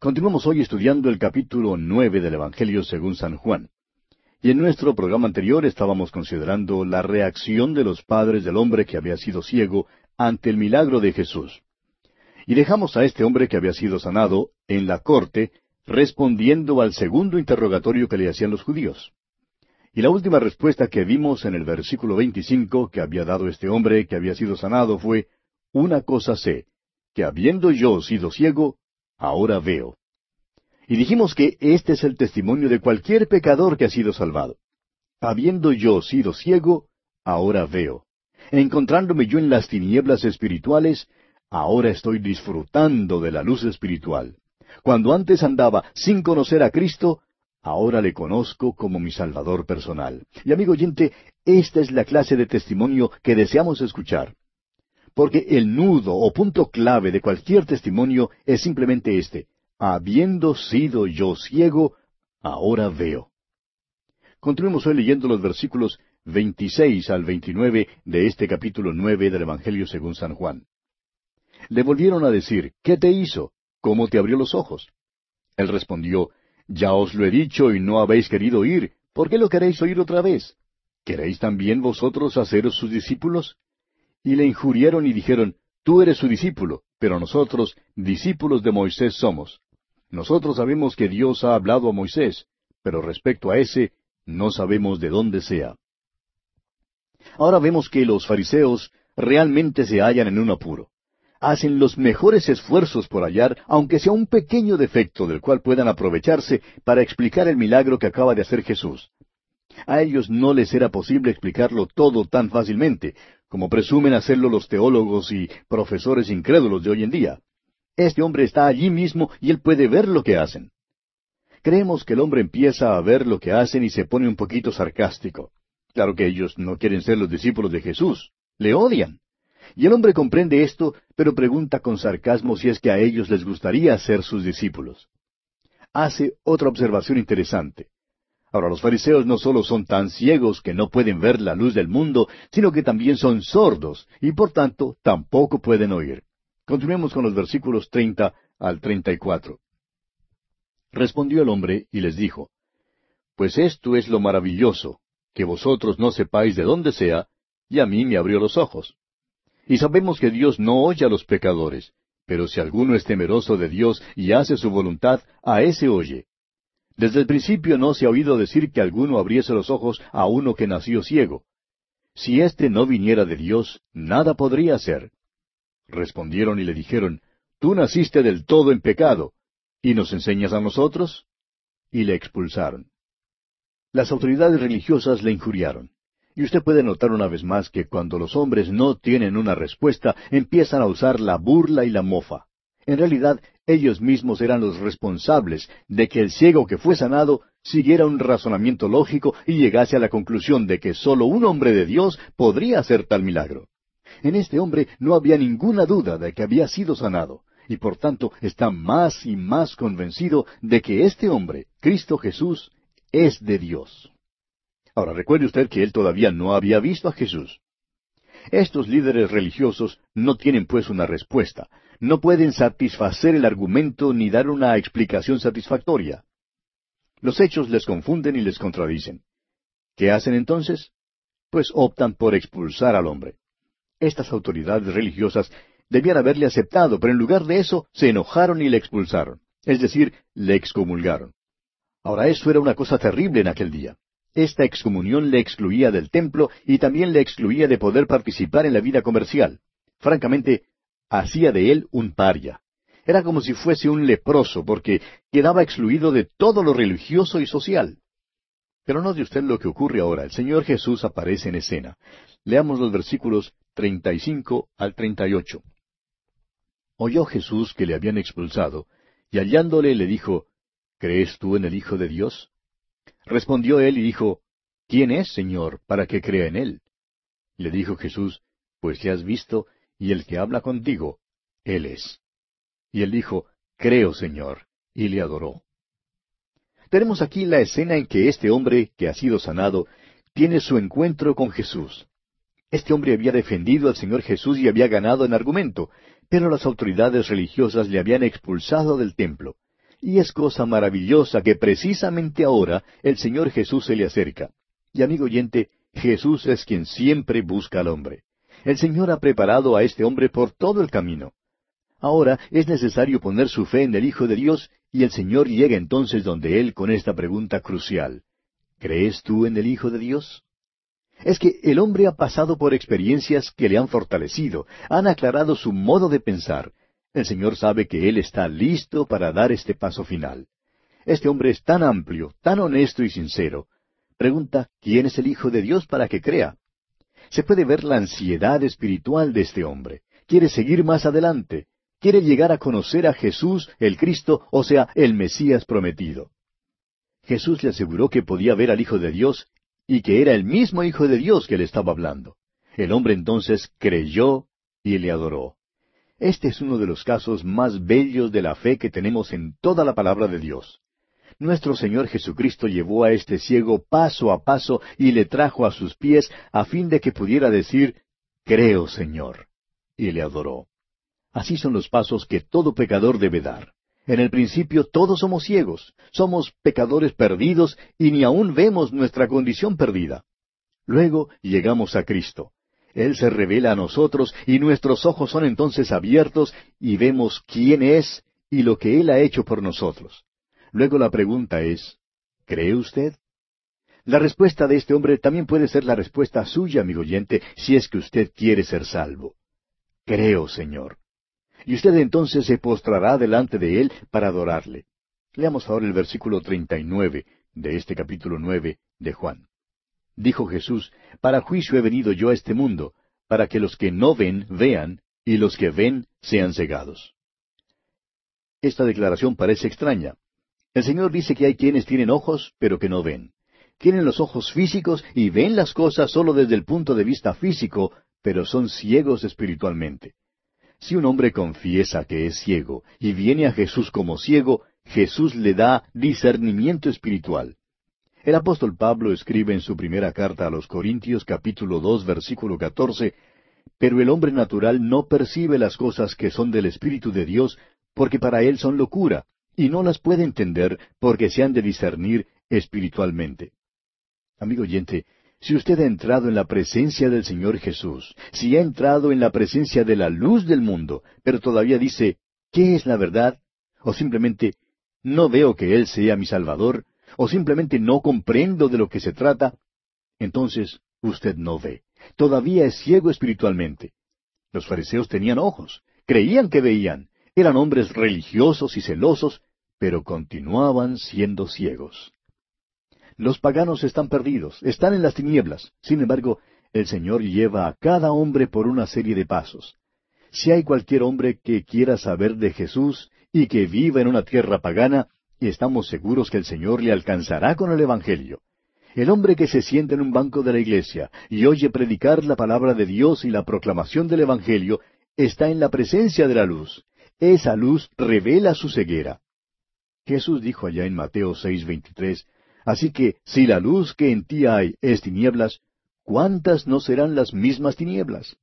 Continuamos hoy estudiando el capítulo nueve del Evangelio según San Juan. Y en nuestro programa anterior estábamos considerando la reacción de los padres del hombre que había sido ciego ante el milagro de Jesús. Y dejamos a este hombre que había sido sanado en la corte respondiendo al segundo interrogatorio que le hacían los judíos. Y la última respuesta que vimos en el versículo 25 que había dado este hombre que había sido sanado fue, Una cosa sé, que habiendo yo sido ciego, ahora veo. Y dijimos que este es el testimonio de cualquier pecador que ha sido salvado. Habiendo yo sido ciego, ahora veo. Encontrándome yo en las tinieblas espirituales, ahora estoy disfrutando de la luz espiritual. Cuando antes andaba sin conocer a Cristo, ahora le conozco como mi Salvador personal. Y amigo oyente, esta es la clase de testimonio que deseamos escuchar. Porque el nudo o punto clave de cualquier testimonio es simplemente este. Habiendo sido yo ciego, ahora veo. Continuemos hoy leyendo los versículos 26 al 29 de este capítulo 9 del Evangelio según San Juan. Le volvieron a decir, ¿qué te hizo? ¿Cómo te abrió los ojos? Él respondió, Ya os lo he dicho y no habéis querido oír. ¿Por qué lo queréis oír otra vez? ¿Queréis también vosotros haceros sus discípulos? Y le injuriaron y dijeron, Tú eres su discípulo, pero nosotros discípulos de Moisés somos. Nosotros sabemos que Dios ha hablado a Moisés, pero respecto a ese, no sabemos de dónde sea. Ahora vemos que los fariseos realmente se hallan en un apuro. Hacen los mejores esfuerzos por hallar, aunque sea un pequeño defecto del cual puedan aprovecharse para explicar el milagro que acaba de hacer Jesús. A ellos no les era posible explicarlo todo tan fácilmente, como presumen hacerlo los teólogos y profesores incrédulos de hoy en día. Este hombre está allí mismo y él puede ver lo que hacen. Creemos que el hombre empieza a ver lo que hacen y se pone un poquito sarcástico. Claro que ellos no quieren ser los discípulos de Jesús, le odian. Y el hombre comprende esto, pero pregunta con sarcasmo si es que a ellos les gustaría ser sus discípulos. Hace otra observación interesante. Ahora, los fariseos no solo son tan ciegos que no pueden ver la luz del mundo, sino que también son sordos y por tanto tampoco pueden oír. Continuemos con los versículos treinta al treinta y cuatro. Respondió el hombre y les dijo, Pues esto es lo maravilloso, que vosotros no sepáis de dónde sea, y a mí me abrió los ojos. Y sabemos que Dios no oye a los pecadores, pero si alguno es temeroso de Dios y hace su voluntad, a ese oye. Desde el principio no se ha oído decir que alguno abriese los ojos a uno que nació ciego. Si éste no viniera de Dios, nada podría hacer. Respondieron y le dijeron, Tú naciste del todo en pecado, ¿y nos enseñas a nosotros? Y le expulsaron. Las autoridades religiosas le injuriaron. Y usted puede notar una vez más que cuando los hombres no tienen una respuesta, empiezan a usar la burla y la mofa. En realidad, ellos mismos eran los responsables de que el ciego que fue sanado siguiera un razonamiento lógico y llegase a la conclusión de que sólo un hombre de Dios podría hacer tal milagro. En este hombre no había ninguna duda de que había sido sanado, y por tanto está más y más convencido de que este hombre, Cristo Jesús, es de Dios. Ahora recuerde usted que él todavía no había visto a Jesús. Estos líderes religiosos no tienen pues una respuesta, no pueden satisfacer el argumento ni dar una explicación satisfactoria. Los hechos les confunden y les contradicen. ¿Qué hacen entonces? Pues optan por expulsar al hombre. Estas autoridades religiosas debían haberle aceptado, pero en lugar de eso se enojaron y le expulsaron, es decir, le excomulgaron. Ahora eso era una cosa terrible en aquel día. Esta excomunión le excluía del templo y también le excluía de poder participar en la vida comercial. Francamente, hacía de él un paria. Era como si fuese un leproso, porque quedaba excluido de todo lo religioso y social. Pero no de usted lo que ocurre ahora. El Señor Jesús aparece en escena. Leamos los versículos 35 al 38. Oyó Jesús que le habían expulsado, y hallándole le dijo, ¿Crees tú en el Hijo de Dios? Respondió él y dijo, ¿Quién es, Señor, para que crea en él? Le dijo Jesús, Pues ya has visto, y el que habla contigo, Él es. Y él dijo, Creo, Señor, y le adoró. Tenemos aquí la escena en que este hombre, que ha sido sanado, tiene su encuentro con Jesús. Este hombre había defendido al Señor Jesús y había ganado en argumento, pero las autoridades religiosas le habían expulsado del templo. Y es cosa maravillosa que precisamente ahora el Señor Jesús se le acerca. Y amigo oyente, Jesús es quien siempre busca al hombre. El Señor ha preparado a este hombre por todo el camino. Ahora es necesario poner su fe en el Hijo de Dios y el Señor llega entonces donde Él con esta pregunta crucial. ¿Crees tú en el Hijo de Dios? Es que el hombre ha pasado por experiencias que le han fortalecido, han aclarado su modo de pensar. El Señor sabe que Él está listo para dar este paso final. Este hombre es tan amplio, tan honesto y sincero. Pregunta, ¿quién es el Hijo de Dios para que crea? Se puede ver la ansiedad espiritual de este hombre. Quiere seguir más adelante quiere llegar a conocer a Jesús, el Cristo, o sea, el Mesías prometido. Jesús le aseguró que podía ver al Hijo de Dios y que era el mismo Hijo de Dios que le estaba hablando. El hombre entonces creyó y le adoró. Este es uno de los casos más bellos de la fe que tenemos en toda la palabra de Dios. Nuestro Señor Jesucristo llevó a este ciego paso a paso y le trajo a sus pies a fin de que pudiera decir, Creo, Señor. Y le adoró. Así son los pasos que todo pecador debe dar. En el principio todos somos ciegos, somos pecadores perdidos y ni aún vemos nuestra condición perdida. Luego llegamos a Cristo. Él se revela a nosotros y nuestros ojos son entonces abiertos y vemos quién es y lo que Él ha hecho por nosotros. Luego la pregunta es, ¿cree usted? La respuesta de este hombre también puede ser la respuesta suya, amigo oyente, si es que usted quiere ser salvo. Creo, Señor y usted entonces se postrará delante de Él para adorarle. Leamos ahora el versículo treinta y nueve de este capítulo nueve de Juan. Dijo Jesús, Para juicio he venido yo a este mundo, para que los que no ven vean, y los que ven sean cegados. Esta declaración parece extraña. El Señor dice que hay quienes tienen ojos, pero que no ven. Tienen los ojos físicos y ven las cosas solo desde el punto de vista físico, pero son ciegos espiritualmente. Si un hombre confiesa que es ciego y viene a Jesús como ciego, Jesús le da discernimiento espiritual. El apóstol Pablo escribe en su primera carta a los Corintios capítulo dos versículo catorce, Pero el hombre natural no percibe las cosas que son del Espíritu de Dios, porque para él son locura, y no las puede entender porque se han de discernir espiritualmente. Amigo oyente, si usted ha entrado en la presencia del Señor Jesús, si ha entrado en la presencia de la luz del mundo, pero todavía dice, ¿qué es la verdad? O simplemente, no veo que Él sea mi Salvador, o simplemente no comprendo de lo que se trata, entonces usted no ve. Todavía es ciego espiritualmente. Los fariseos tenían ojos, creían que veían, eran hombres religiosos y celosos, pero continuaban siendo ciegos. Los paganos están perdidos, están en las tinieblas. Sin embargo, el Señor lleva a cada hombre por una serie de pasos. Si hay cualquier hombre que quiera saber de Jesús y que viva en una tierra pagana, estamos seguros que el Señor le alcanzará con el Evangelio. El hombre que se sienta en un banco de la iglesia y oye predicar la palabra de Dios y la proclamación del Evangelio está en la presencia de la luz. Esa luz revela su ceguera. Jesús dijo allá en Mateo 6:23, Así que si la luz que en ti hay es tinieblas, ¿cuántas no serán las mismas tinieblas?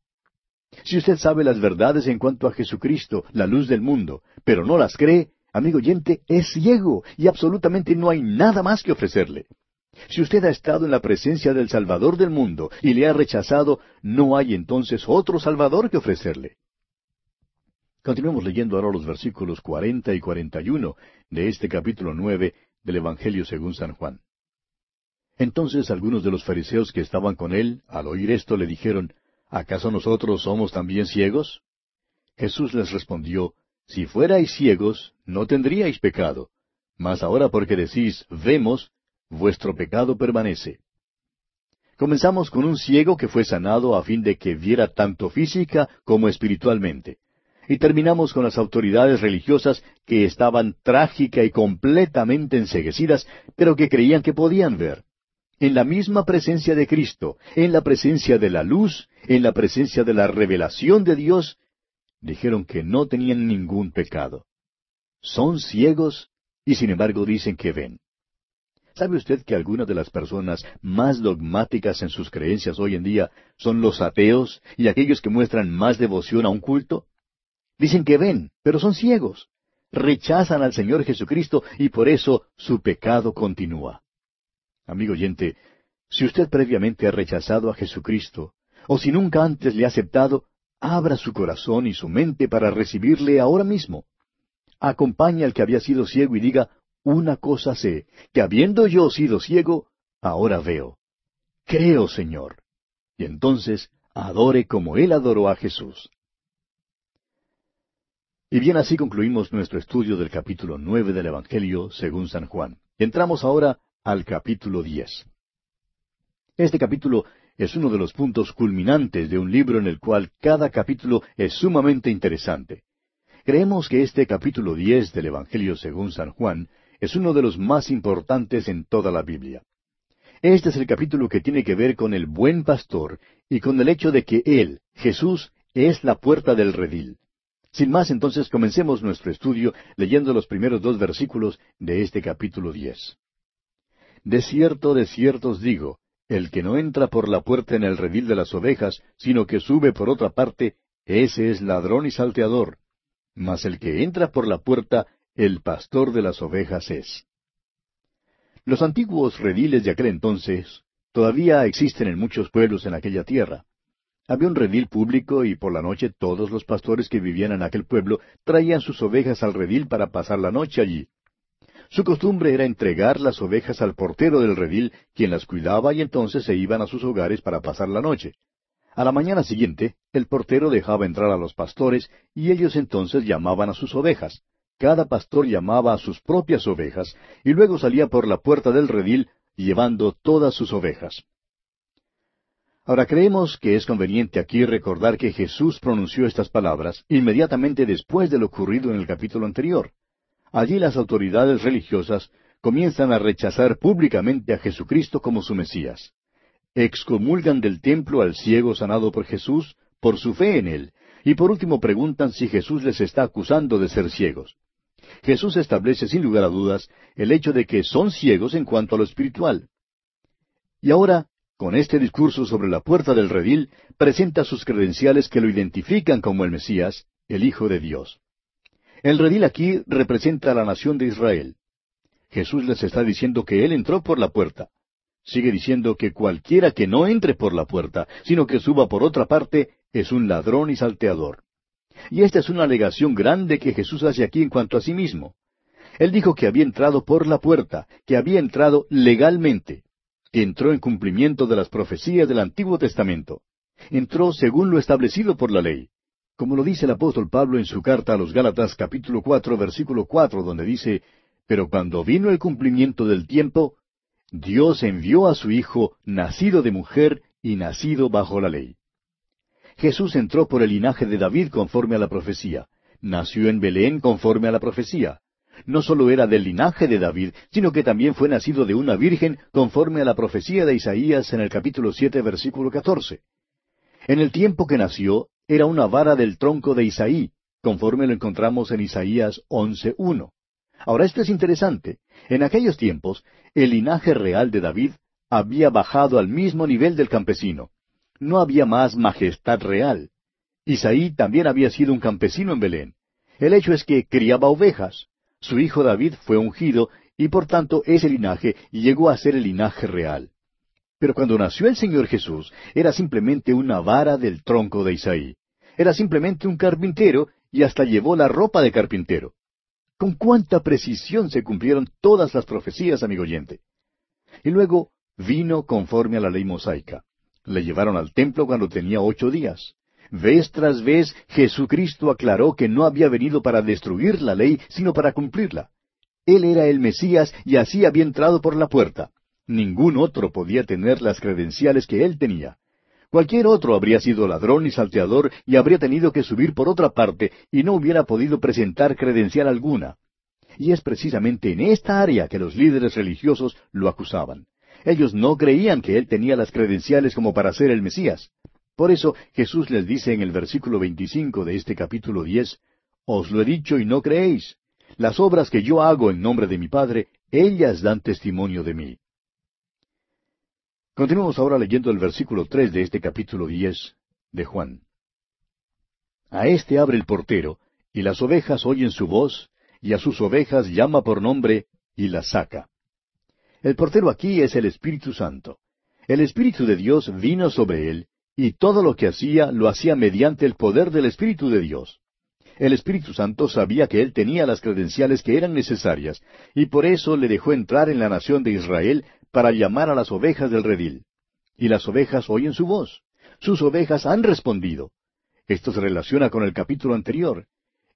Si usted sabe las verdades en cuanto a Jesucristo, la luz del mundo, pero no las cree, amigo oyente, es ciego y absolutamente no hay nada más que ofrecerle. Si usted ha estado en la presencia del Salvador del mundo y le ha rechazado, no hay entonces otro Salvador que ofrecerle. Continuemos leyendo ahora los versículos cuarenta y cuarenta y uno de este capítulo nueve del Evangelio según San Juan. Entonces algunos de los fariseos que estaban con él, al oír esto, le dijeron, ¿acaso nosotros somos también ciegos? Jesús les respondió, Si fuerais ciegos, no tendríais pecado, mas ahora porque decís, vemos, vuestro pecado permanece. Comenzamos con un ciego que fue sanado a fin de que viera tanto física como espiritualmente. Y terminamos con las autoridades religiosas que estaban trágica y completamente enseguecidas, pero que creían que podían ver. En la misma presencia de Cristo, en la presencia de la luz, en la presencia de la revelación de Dios, dijeron que no tenían ningún pecado. Son ciegos y sin embargo dicen que ven. ¿Sabe usted que algunas de las personas más dogmáticas en sus creencias hoy en día son los ateos y aquellos que muestran más devoción a un culto? Dicen que ven, pero son ciegos. rechazan al Señor Jesucristo y por eso su pecado continúa. Amigo oyente, si usted previamente ha rechazado a Jesucristo, o si nunca antes le ha aceptado, abra su corazón y su mente para recibirle ahora mismo. Acompañe al que había sido ciego y diga, una cosa sé, que habiendo yo sido ciego, ahora veo. Creo, Señor. Y entonces adore como Él adoró a Jesús. Y bien así concluimos nuestro estudio del capítulo nueve del Evangelio según San Juan. Entramos ahora al capítulo diez. Este capítulo es uno de los puntos culminantes de un libro en el cual cada capítulo es sumamente interesante. Creemos que este capítulo diez del Evangelio según San Juan es uno de los más importantes en toda la Biblia. Este es el capítulo que tiene que ver con el buen pastor y con el hecho de que Él, Jesús, es la puerta del redil. Sin más, entonces comencemos nuestro estudio leyendo los primeros dos versículos de este capítulo diez. De cierto, de cierto os digo, el que no entra por la puerta en el redil de las ovejas, sino que sube por otra parte, ese es ladrón y salteador. Mas el que entra por la puerta, el pastor de las ovejas es. Los antiguos rediles de aquel entonces todavía existen en muchos pueblos en aquella tierra. Había un redil público y por la noche todos los pastores que vivían en aquel pueblo traían sus ovejas al redil para pasar la noche allí. Su costumbre era entregar las ovejas al portero del redil, quien las cuidaba y entonces se iban a sus hogares para pasar la noche. A la mañana siguiente, el portero dejaba entrar a los pastores y ellos entonces llamaban a sus ovejas. Cada pastor llamaba a sus propias ovejas y luego salía por la puerta del redil llevando todas sus ovejas. Ahora creemos que es conveniente aquí recordar que Jesús pronunció estas palabras inmediatamente después de lo ocurrido en el capítulo anterior. Allí las autoridades religiosas comienzan a rechazar públicamente a Jesucristo como su Mesías. Excomulgan del templo al ciego sanado por Jesús por su fe en él, y por último preguntan si Jesús les está acusando de ser ciegos. Jesús establece sin lugar a dudas el hecho de que son ciegos en cuanto a lo espiritual. Y ahora con este discurso sobre la puerta del redil, presenta sus credenciales que lo identifican como el Mesías, el Hijo de Dios. El redil aquí representa a la nación de Israel. Jesús les está diciendo que Él entró por la puerta. Sigue diciendo que cualquiera que no entre por la puerta, sino que suba por otra parte, es un ladrón y salteador. Y esta es una alegación grande que Jesús hace aquí en cuanto a sí mismo. Él dijo que había entrado por la puerta, que había entrado legalmente entró en cumplimiento de las profecías del Antiguo Testamento. Entró según lo establecido por la ley. Como lo dice el apóstol Pablo en su carta a los Gálatas capítulo cuatro versículo cuatro, donde dice, Pero cuando vino el cumplimiento del tiempo, Dios envió a su Hijo, nacido de mujer y nacido bajo la ley. Jesús entró por el linaje de David conforme a la profecía. Nació en Belén conforme a la profecía no solo era del linaje de David, sino que también fue nacido de una virgen conforme a la profecía de Isaías en el capítulo siete versículo catorce. En el tiempo que nació, era una vara del tronco de Isaí, conforme lo encontramos en Isaías once uno. Ahora esto es interesante. En aquellos tiempos, el linaje real de David había bajado al mismo nivel del campesino. No había más majestad real. Isaí también había sido un campesino en Belén. El hecho es que criaba ovejas. Su hijo David fue ungido y por tanto ese linaje llegó a ser el linaje real. Pero cuando nació el Señor Jesús, era simplemente una vara del tronco de Isaí. Era simplemente un carpintero y hasta llevó la ropa de carpintero. Con cuánta precisión se cumplieron todas las profecías, amigo oyente. Y luego vino conforme a la ley mosaica. Le llevaron al templo cuando tenía ocho días. Vez tras vez Jesucristo aclaró que no había venido para destruir la ley, sino para cumplirla. Él era el Mesías y así había entrado por la puerta. Ningún otro podía tener las credenciales que él tenía. Cualquier otro habría sido ladrón y salteador y habría tenido que subir por otra parte y no hubiera podido presentar credencial alguna. Y es precisamente en esta área que los líderes religiosos lo acusaban. Ellos no creían que él tenía las credenciales como para ser el Mesías. Por eso Jesús les dice en el versículo 25 de este capítulo 10, Os lo he dicho y no creéis. Las obras que yo hago en nombre de mi Padre, ellas dan testimonio de mí. Continuamos ahora leyendo el versículo 3 de este capítulo 10 de Juan. A éste abre el portero, y las ovejas oyen su voz, y a sus ovejas llama por nombre y las saca. El portero aquí es el Espíritu Santo. El Espíritu de Dios vino sobre él, y todo lo que hacía lo hacía mediante el poder del Espíritu de Dios. El Espíritu Santo sabía que él tenía las credenciales que eran necesarias, y por eso le dejó entrar en la nación de Israel para llamar a las ovejas del redil. Y las ovejas oyen su voz. Sus ovejas han respondido. Esto se relaciona con el capítulo anterior.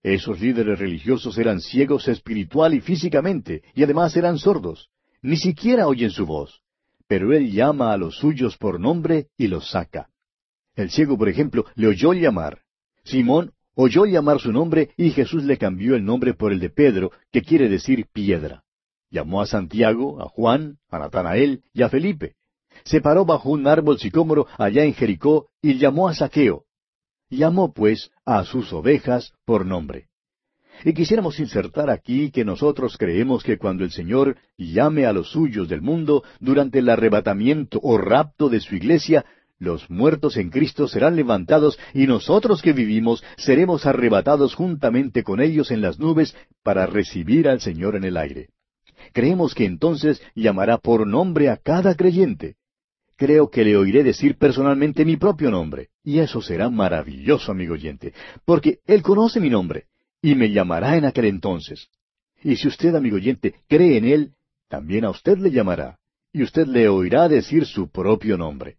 Esos líderes religiosos eran ciegos espiritual y físicamente, y además eran sordos. Ni siquiera oyen su voz. Pero él llama a los suyos por nombre y los saca. El ciego, por ejemplo, le oyó llamar. Simón oyó llamar su nombre y Jesús le cambió el nombre por el de Pedro, que quiere decir piedra. Llamó a Santiago, a Juan, a Natanael y a Felipe. Se paró bajo un árbol sicómoro allá en Jericó y llamó a Saqueo. Llamó pues a sus ovejas por nombre. Y quisiéramos insertar aquí que nosotros creemos que cuando el Señor llame a los suyos del mundo durante el arrebatamiento o rapto de su iglesia, los muertos en Cristo serán levantados y nosotros que vivimos seremos arrebatados juntamente con ellos en las nubes para recibir al Señor en el aire. Creemos que entonces llamará por nombre a cada creyente creo que le oiré decir personalmente mi propio nombre. Y eso será maravilloso, amigo oyente, porque Él conoce mi nombre y me llamará en aquel entonces. Y si usted, amigo oyente, cree en Él, también a usted le llamará, y usted le oirá decir su propio nombre.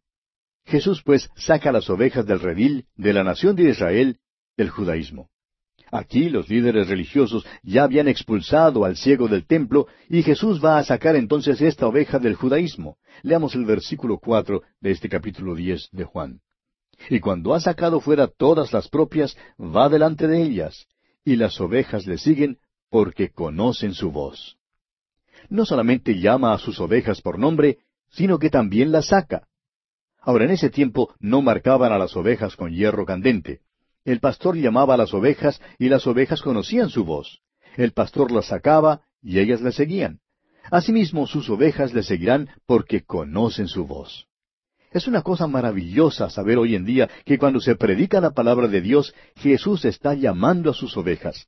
Jesús, pues, saca las ovejas del redil de la nación de Israel del judaísmo. Aquí los líderes religiosos ya habían expulsado al ciego del templo y Jesús va a sacar entonces esta oveja del judaísmo. Leamos el versículo cuatro de este capítulo diez de Juan. Y cuando ha sacado fuera todas las propias, va delante de ellas, y las ovejas le siguen porque conocen su voz. No solamente llama a sus ovejas por nombre, sino que también las saca. Ahora en ese tiempo no marcaban a las ovejas con hierro candente. El pastor llamaba a las ovejas y las ovejas conocían su voz. El pastor las sacaba y ellas le seguían. Asimismo sus ovejas le seguirán porque conocen su voz. Es una cosa maravillosa saber hoy en día que cuando se predica la palabra de Dios, Jesús está llamando a sus ovejas.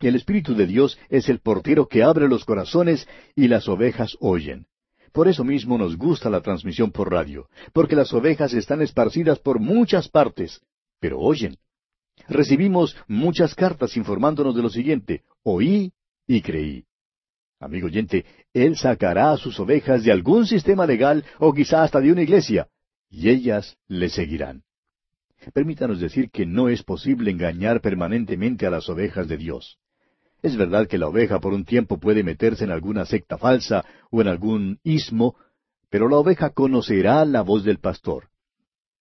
El Espíritu de Dios es el portero que abre los corazones y las ovejas oyen. Por eso mismo nos gusta la transmisión por radio, porque las ovejas están esparcidas por muchas partes, pero oyen recibimos muchas cartas informándonos de lo siguiente, oí y creí. Amigo oyente, Él sacará a sus ovejas de algún sistema legal o quizá hasta de una iglesia, y ellas le seguirán. Permítanos decir que no es posible engañar permanentemente a las ovejas de Dios. Es verdad que la oveja por un tiempo puede meterse en alguna secta falsa o en algún ismo, pero la oveja conocerá la voz del pastor.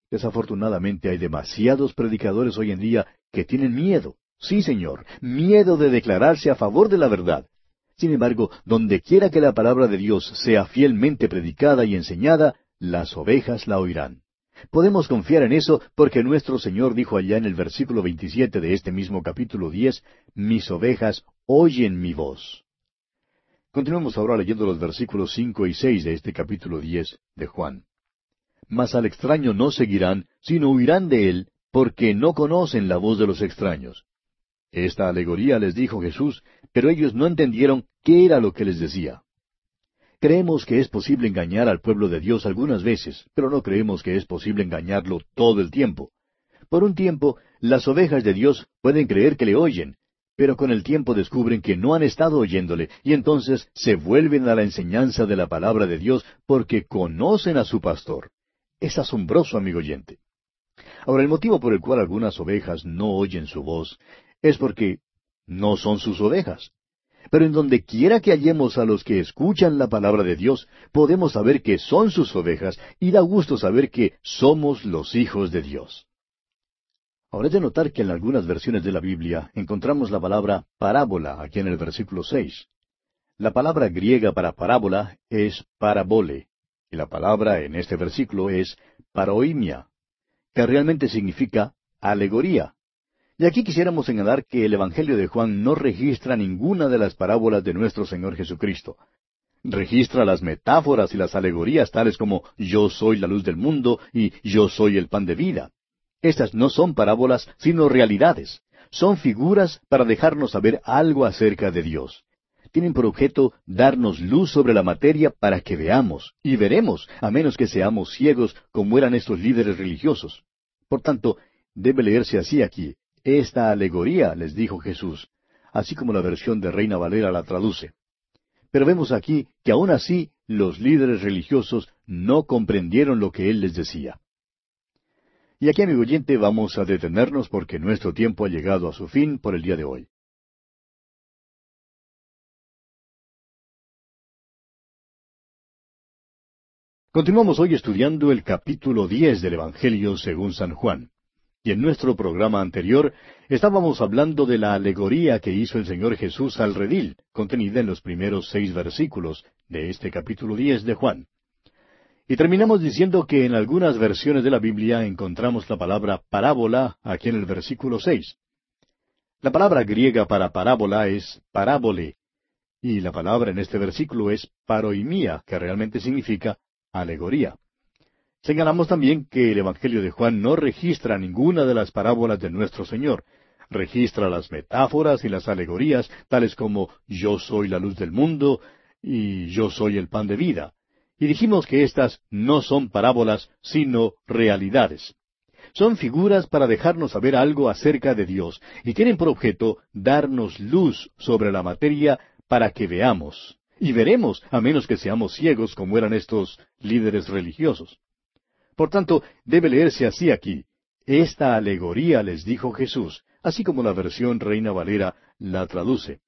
Desafortunadamente hay demasiados predicadores hoy en día que tienen miedo. Sí, Señor, miedo de declararse a favor de la verdad. Sin embargo, donde quiera que la palabra de Dios sea fielmente predicada y enseñada, las ovejas la oirán. Podemos confiar en eso porque nuestro Señor dijo allá en el versículo 27 de este mismo capítulo 10, mis ovejas oyen mi voz. Continuemos ahora leyendo los versículos 5 y 6 de este capítulo 10 de Juan mas al extraño no seguirán, sino huirán de él, porque no conocen la voz de los extraños. Esta alegoría les dijo Jesús, pero ellos no entendieron qué era lo que les decía. Creemos que es posible engañar al pueblo de Dios algunas veces, pero no creemos que es posible engañarlo todo el tiempo. Por un tiempo, las ovejas de Dios pueden creer que le oyen, pero con el tiempo descubren que no han estado oyéndole, y entonces se vuelven a la enseñanza de la palabra de Dios porque conocen a su pastor. Es asombroso, amigo oyente. Ahora, el motivo por el cual algunas ovejas no oyen su voz es porque no son sus ovejas. Pero en donde quiera que hallemos a los que escuchan la palabra de Dios, podemos saber que son sus ovejas y da gusto saber que somos los hijos de Dios. Ahora es de notar que en algunas versiones de la Biblia encontramos la palabra parábola aquí en el versículo seis. La palabra griega para parábola es parabole, y la palabra en este versículo es paroimia, que realmente significa alegoría. Y aquí quisiéramos señalar que el Evangelio de Juan no registra ninguna de las parábolas de nuestro Señor Jesucristo. Registra las metáforas y las alegorías tales como yo soy la luz del mundo y yo soy el pan de vida. Estas no son parábolas, sino realidades. son figuras para dejarnos saber algo acerca de Dios. Tienen por objeto darnos luz sobre la materia para que veamos, y veremos, a menos que seamos ciegos como eran estos líderes religiosos. Por tanto, debe leerse así aquí. Esta alegoría, les dijo Jesús, así como la versión de Reina Valera la traduce. Pero vemos aquí que aún así los líderes religiosos no comprendieron lo que él les decía. Y aquí, amigo oyente, vamos a detenernos porque nuestro tiempo ha llegado a su fin por el día de hoy. Continuamos hoy estudiando el capítulo diez del Evangelio según San Juan. Y en nuestro programa anterior estábamos hablando de la alegoría que hizo el Señor Jesús al redil, contenida en los primeros seis versículos de este capítulo diez de Juan. Y terminamos diciendo que en algunas versiones de la Biblia encontramos la palabra parábola aquí en el versículo seis. La palabra griega para parábola es parábole, y la palabra en este versículo es paroimía, que realmente significa alegoría. Señalamos también que el Evangelio de Juan no registra ninguna de las parábolas de nuestro Señor. Registra las metáforas y las alegorías, tales como yo soy la luz del mundo y yo soy el pan de vida. Y dijimos que estas no son parábolas, sino realidades. Son figuras para dejarnos saber algo acerca de Dios y tienen por objeto darnos luz sobre la materia para que veamos. Y veremos, a menos que seamos ciegos como eran estos líderes religiosos. Por tanto, debe leerse así aquí. Esta alegoría les dijo Jesús, así como la versión Reina Valera la traduce.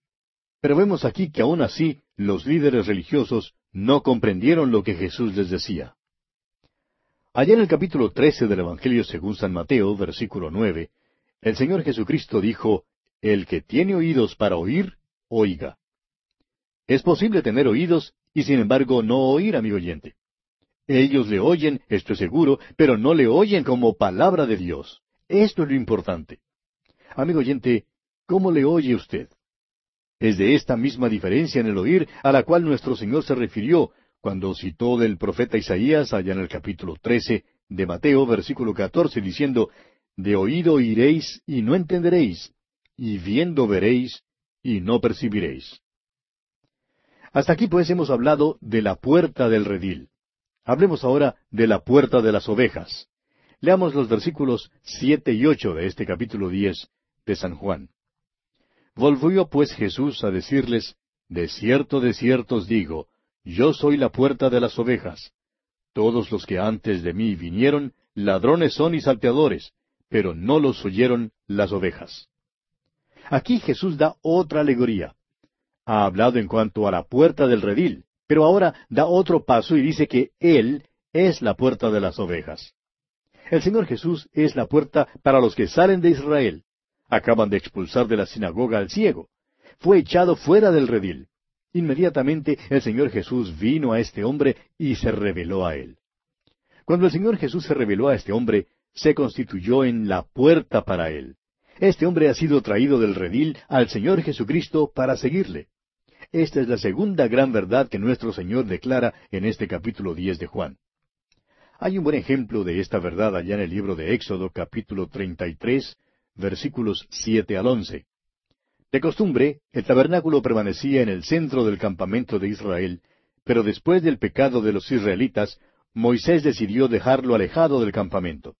Pero vemos aquí que aún así los líderes religiosos no comprendieron lo que Jesús les decía. Allá en el capítulo trece del Evangelio según San Mateo, versículo nueve, el Señor Jesucristo dijo, El que tiene oídos para oír, oiga. Es posible tener oídos y sin embargo no oír, amigo oyente. Ellos le oyen, esto es seguro, pero no le oyen como palabra de Dios. Esto es lo importante. Amigo oyente, ¿cómo le oye usted? Es de esta misma diferencia en el oír a la cual nuestro Señor se refirió cuando citó del profeta Isaías allá en el capítulo trece de Mateo, versículo catorce, diciendo, De oído oiréis y no entenderéis, y viendo veréis y no percibiréis. Hasta aquí pues hemos hablado de la puerta del redil. Hablemos ahora de la puerta de las ovejas. Leamos los versículos siete y ocho de este capítulo diez de San Juan. Volvió pues Jesús a decirles, De cierto, de cierto os digo, yo soy la puerta de las ovejas. Todos los que antes de mí vinieron, ladrones son y salteadores, pero no los oyeron las ovejas. Aquí Jesús da otra alegoría. Ha hablado en cuanto a la puerta del redil, pero ahora da otro paso y dice que Él es la puerta de las ovejas. El Señor Jesús es la puerta para los que salen de Israel. Acaban de expulsar de la sinagoga al ciego. Fue echado fuera del redil. Inmediatamente el Señor Jesús vino a este hombre y se reveló a él. Cuando el Señor Jesús se reveló a este hombre, se constituyó en la puerta para él. Este hombre ha sido traído del redil al Señor Jesucristo para seguirle. Esta es la segunda gran verdad que nuestro Señor declara en este capítulo diez de Juan. Hay un buen ejemplo de esta verdad allá en el libro de Éxodo capítulo treinta y tres, versículos siete al once. De costumbre, el tabernáculo permanecía en el centro del campamento de Israel, pero después del pecado de los israelitas, Moisés decidió dejarlo alejado del campamento.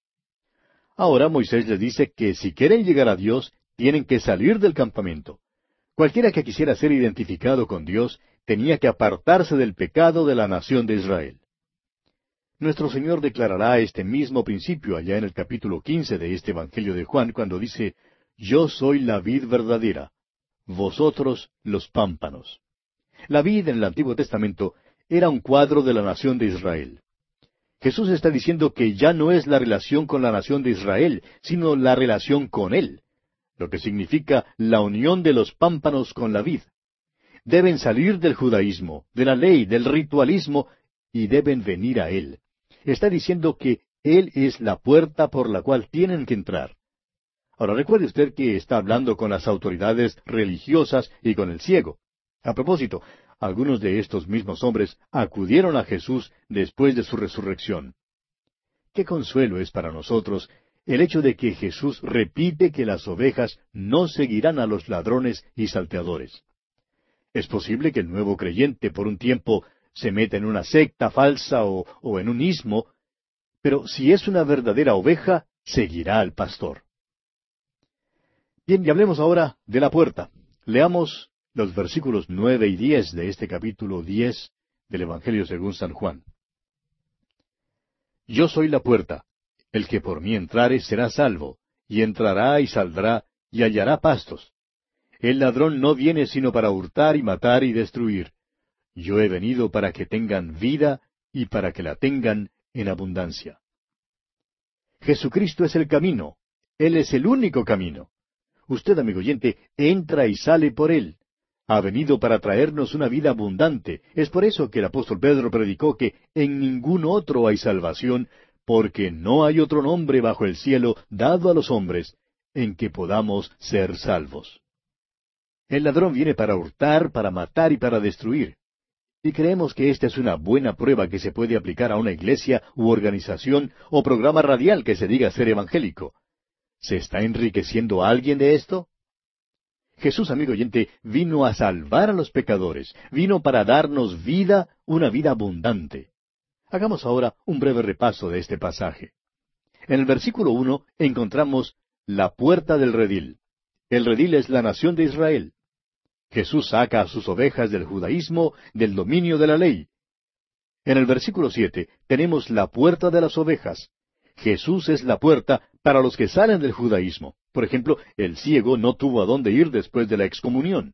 Ahora Moisés les dice que si quieren llegar a Dios, tienen que salir del campamento. Cualquiera que quisiera ser identificado con Dios tenía que apartarse del pecado de la nación de Israel. Nuestro Señor declarará este mismo principio allá en el capítulo quince de este Evangelio de Juan cuando dice, Yo soy la vid verdadera, vosotros los pámpanos. La vid en el Antiguo Testamento era un cuadro de la nación de Israel. Jesús está diciendo que ya no es la relación con la nación de Israel, sino la relación con Él, lo que significa la unión de los pámpanos con la vid. Deben salir del judaísmo, de la ley, del ritualismo, y deben venir a Él está diciendo que Él es la puerta por la cual tienen que entrar. Ahora recuerde usted que está hablando con las autoridades religiosas y con el ciego. A propósito, algunos de estos mismos hombres acudieron a Jesús después de su resurrección. Qué consuelo es para nosotros el hecho de que Jesús repite que las ovejas no seguirán a los ladrones y salteadores. Es posible que el nuevo creyente por un tiempo se meta en una secta falsa o, en un ismo, pero si es una verdadera oveja, seguirá al pastor. Bien, y hablemos ahora de la puerta. Leamos los versículos nueve y diez de este capítulo diez del Evangelio según San Juan. Yo soy la puerta. El que por mí entrare será salvo, y entrará y saldrá, y hallará pastos. El ladrón no viene sino para hurtar y matar y destruir. Yo he venido para que tengan vida y para que la tengan en abundancia. Jesucristo es el camino. Él es el único camino. Usted, amigo oyente, entra y sale por Él. Ha venido para traernos una vida abundante. Es por eso que el apóstol Pedro predicó que en ningún otro hay salvación, porque no hay otro nombre bajo el cielo dado a los hombres en que podamos ser salvos. El ladrón viene para hurtar, para matar y para destruir. Y creemos que esta es una buena prueba que se puede aplicar a una iglesia u organización o programa radial que se diga ser evangélico. ¿Se está enriqueciendo alguien de esto? Jesús, amigo oyente, vino a salvar a los pecadores, vino para darnos vida, una vida abundante. Hagamos ahora un breve repaso de este pasaje. En el versículo uno encontramos la puerta del redil. El redil es la nación de Israel. Jesús saca a sus ovejas del judaísmo, del dominio de la ley. En el versículo siete tenemos la puerta de las ovejas. Jesús es la puerta para los que salen del judaísmo. Por ejemplo, el ciego no tuvo a dónde ir después de la excomunión.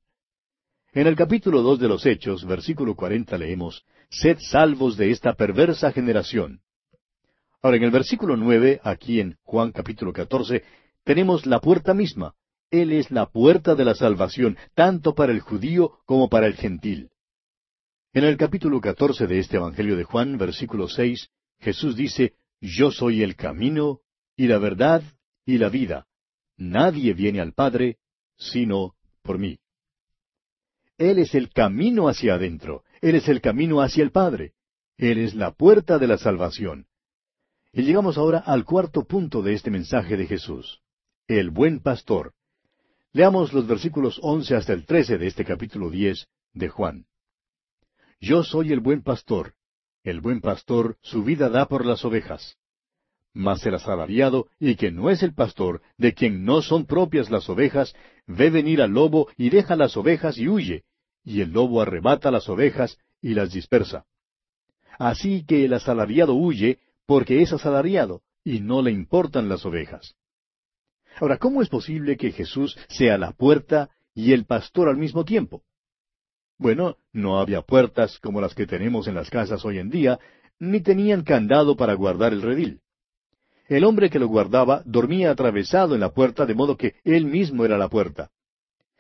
En el capítulo dos de los Hechos, versículo cuarenta, leemos, Sed salvos de esta perversa generación. Ahora, en el versículo nueve, aquí en Juan capítulo catorce, tenemos la puerta misma. Él es la puerta de la salvación, tanto para el judío como para el gentil. En el capítulo catorce de este Evangelio de Juan, versículo seis, Jesús dice, Yo soy el camino, y la verdad, y la vida. Nadie viene al Padre, sino por mí. Él es el camino hacia adentro. Él es el camino hacia el Padre. Él es la puerta de la salvación. Y llegamos ahora al cuarto punto de este mensaje de Jesús. El buen pastor. Leamos los versículos once hasta el trece de este capítulo diez de Juan. Yo soy el buen pastor. El buen pastor su vida da por las ovejas. Mas el asalariado, y que no es el pastor, de quien no son propias las ovejas, ve venir al lobo y deja las ovejas y huye, y el lobo arrebata las ovejas y las dispersa. Así que el asalariado huye porque es asalariado, y no le importan las ovejas. Ahora, ¿cómo es posible que Jesús sea la puerta y el pastor al mismo tiempo? Bueno, no había puertas como las que tenemos en las casas hoy en día, ni tenían candado para guardar el redil. El hombre que lo guardaba dormía atravesado en la puerta, de modo que él mismo era la puerta.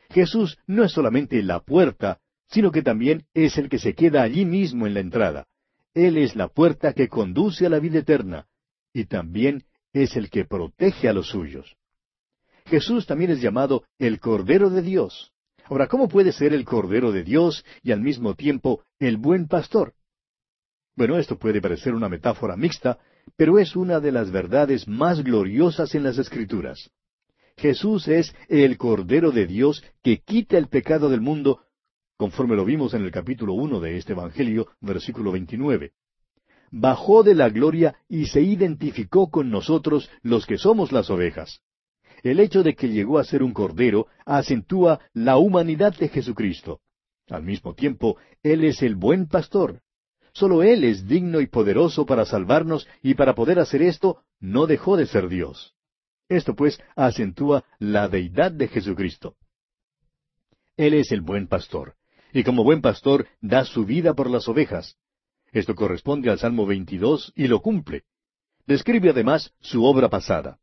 Jesús no es solamente la puerta, sino que también es el que se queda allí mismo en la entrada. Él es la puerta que conduce a la vida eterna, y también es el que protege a los suyos. Jesús también es llamado el Cordero de Dios. Ahora, ¿cómo puede ser el Cordero de Dios y al mismo tiempo el buen pastor? Bueno, esto puede parecer una metáfora mixta, pero es una de las verdades más gloriosas en las Escrituras. Jesús es el Cordero de Dios que quita el pecado del mundo, conforme lo vimos en el capítulo uno de este Evangelio, versículo 29. Bajó de la gloria y se identificó con nosotros los que somos las ovejas. El hecho de que llegó a ser un Cordero acentúa la humanidad de Jesucristo. Al mismo tiempo, Él es el buen pastor. Solo Él es digno y poderoso para salvarnos y para poder hacer esto no dejó de ser Dios. Esto pues acentúa la deidad de Jesucristo. Él es el buen pastor, y como buen pastor da su vida por las ovejas. Esto corresponde al Salmo 22 y lo cumple. Describe además su obra pasada.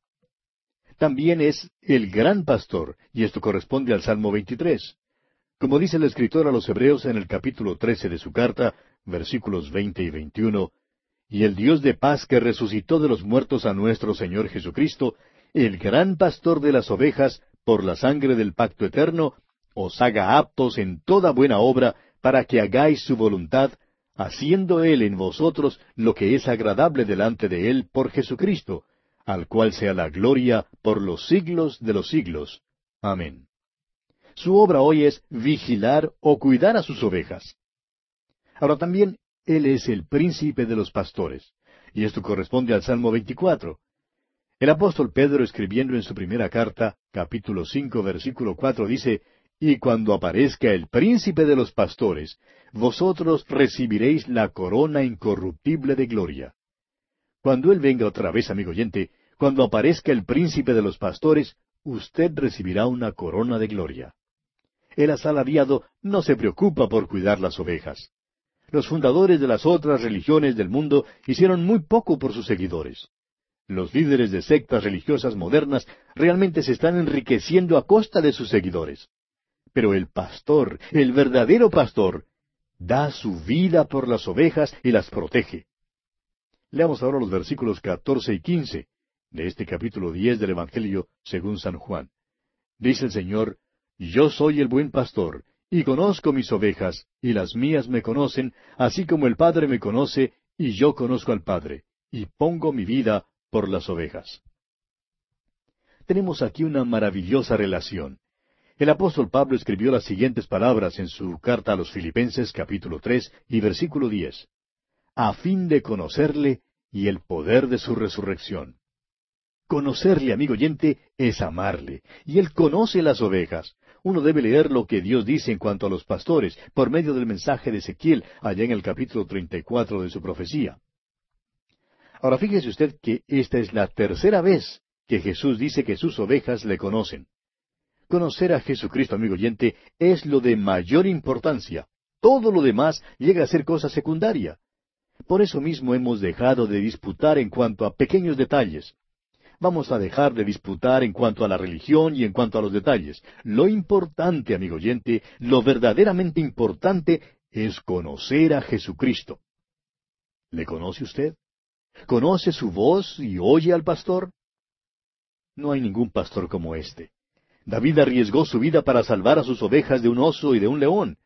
También es el gran pastor, y esto corresponde al Salmo 23. Como dice el escritor a los Hebreos en el capítulo 13 de su carta, versículos 20 y 21, y el Dios de paz que resucitó de los muertos a nuestro Señor Jesucristo, el gran pastor de las ovejas, por la sangre del pacto eterno, os haga aptos en toda buena obra, para que hagáis su voluntad, haciendo Él en vosotros lo que es agradable delante de Él por Jesucristo, al cual sea la gloria por los siglos de los siglos. Amén. Su obra hoy es vigilar o cuidar a sus ovejas. Ahora también Él es el príncipe de los pastores, y esto corresponde al Salmo 24. El apóstol Pedro escribiendo en su primera carta, capítulo cinco, versículo cuatro, dice, Y cuando aparezca el príncipe de los pastores, vosotros recibiréis la corona incorruptible de gloria. Cuando Él venga otra vez, amigo oyente, cuando aparezca el príncipe de los pastores, usted recibirá una corona de gloria. El asalariado no se preocupa por cuidar las ovejas. Los fundadores de las otras religiones del mundo hicieron muy poco por sus seguidores. Los líderes de sectas religiosas modernas realmente se están enriqueciendo a costa de sus seguidores. Pero el pastor, el verdadero pastor, da su vida por las ovejas y las protege. Leamos ahora los versículos catorce y quince de este capítulo diez del Evangelio según San Juan. Dice el Señor, Yo soy el buen pastor, y conozco mis ovejas, y las mías me conocen, así como el Padre me conoce, y yo conozco al Padre, y pongo mi vida por las ovejas. Tenemos aquí una maravillosa relación. El apóstol Pablo escribió las siguientes palabras en su carta a los Filipenses capítulo tres y versículo diez. A fin de conocerle y el poder de su resurrección Conocerle, amigo oyente, es amarle. Y Él conoce las ovejas. Uno debe leer lo que Dios dice en cuanto a los pastores, por medio del mensaje de Ezequiel, allá en el capítulo 34 de su profecía. Ahora fíjese usted que esta es la tercera vez que Jesús dice que sus ovejas le conocen. Conocer a Jesucristo, amigo oyente, es lo de mayor importancia. Todo lo demás llega a ser cosa secundaria. Por eso mismo hemos dejado de disputar en cuanto a pequeños detalles. Vamos a dejar de disputar en cuanto a la religión y en cuanto a los detalles. Lo importante, amigo oyente, lo verdaderamente importante es conocer a Jesucristo. ¿Le conoce usted? ¿Conoce su voz y oye al pastor? No hay ningún pastor como este. David arriesgó su vida para salvar a sus ovejas de un oso y de un león,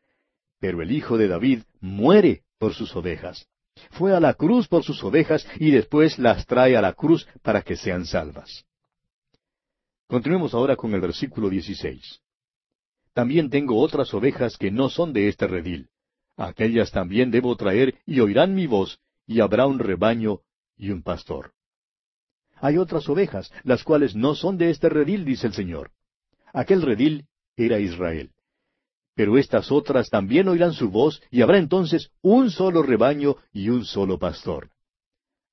pero el hijo de David muere por sus ovejas. Fue a la cruz por sus ovejas y después las trae a la cruz para que sean salvas. Continuemos ahora con el versículo 16. También tengo otras ovejas que no son de este redil. Aquellas también debo traer y oirán mi voz, y habrá un rebaño y un pastor. Hay otras ovejas, las cuales no son de este redil, dice el Señor. Aquel redil era Israel pero estas otras también oirán su voz, y habrá entonces un solo rebaño y un solo pastor.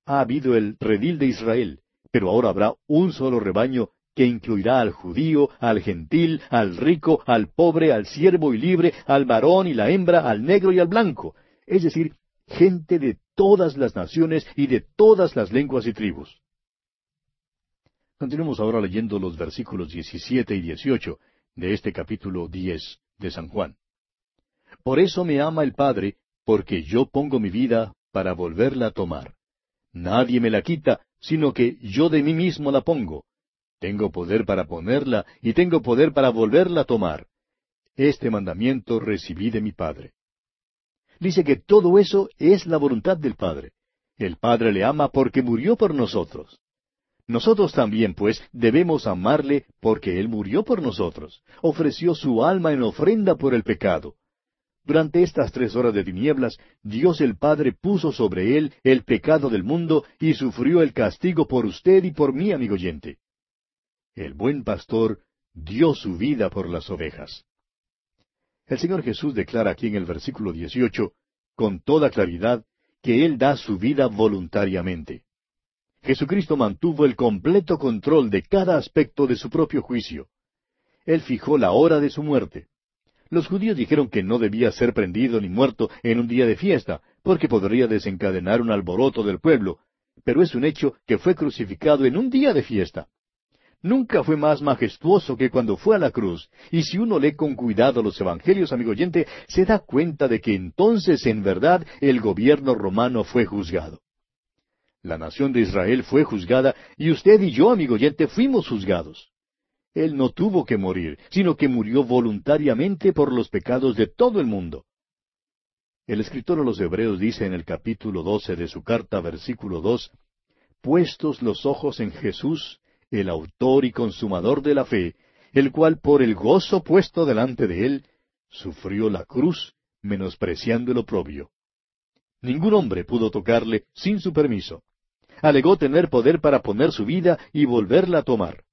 Ha habido el redil de Israel, pero ahora habrá un solo rebaño que incluirá al judío, al gentil, al rico, al pobre, al siervo y libre, al varón y la hembra, al negro y al blanco, es decir, gente de todas las naciones y de todas las lenguas y tribus. Continuemos ahora leyendo los versículos 17 y 18 de este capítulo 10 de San Juan. Por eso me ama el Padre, porque yo pongo mi vida para volverla a tomar. Nadie me la quita, sino que yo de mí mismo la pongo. Tengo poder para ponerla y tengo poder para volverla a tomar. Este mandamiento recibí de mi Padre. Dice que todo eso es la voluntad del Padre. El Padre le ama porque murió por nosotros. Nosotros también, pues, debemos amarle porque Él murió por nosotros, ofreció su alma en ofrenda por el pecado. Durante estas tres horas de tinieblas, Dios el Padre puso sobre Él el pecado del mundo y sufrió el castigo por usted y por mí, amigo oyente. El buen pastor dio su vida por las ovejas. El Señor Jesús declara aquí en el versículo 18, con toda claridad, que Él da su vida voluntariamente. Jesucristo mantuvo el completo control de cada aspecto de su propio juicio. Él fijó la hora de su muerte. Los judíos dijeron que no debía ser prendido ni muerto en un día de fiesta, porque podría desencadenar un alboroto del pueblo, pero es un hecho que fue crucificado en un día de fiesta. Nunca fue más majestuoso que cuando fue a la cruz, y si uno lee con cuidado los evangelios, amigo oyente, se da cuenta de que entonces en verdad el gobierno romano fue juzgado. La nación de Israel fue juzgada y usted y yo, amigo oyente, fuimos juzgados. Él no tuvo que morir, sino que murió voluntariamente por los pecados de todo el mundo. El escritor a los Hebreos dice en el capítulo doce de su carta, versículo dos, puestos los ojos en Jesús, el autor y consumador de la fe, el cual por el gozo puesto delante de él, sufrió la cruz, menospreciando el oprobio. Ningún hombre pudo tocarle sin su permiso. Alegó tener poder para poner su vida y volverla a tomar.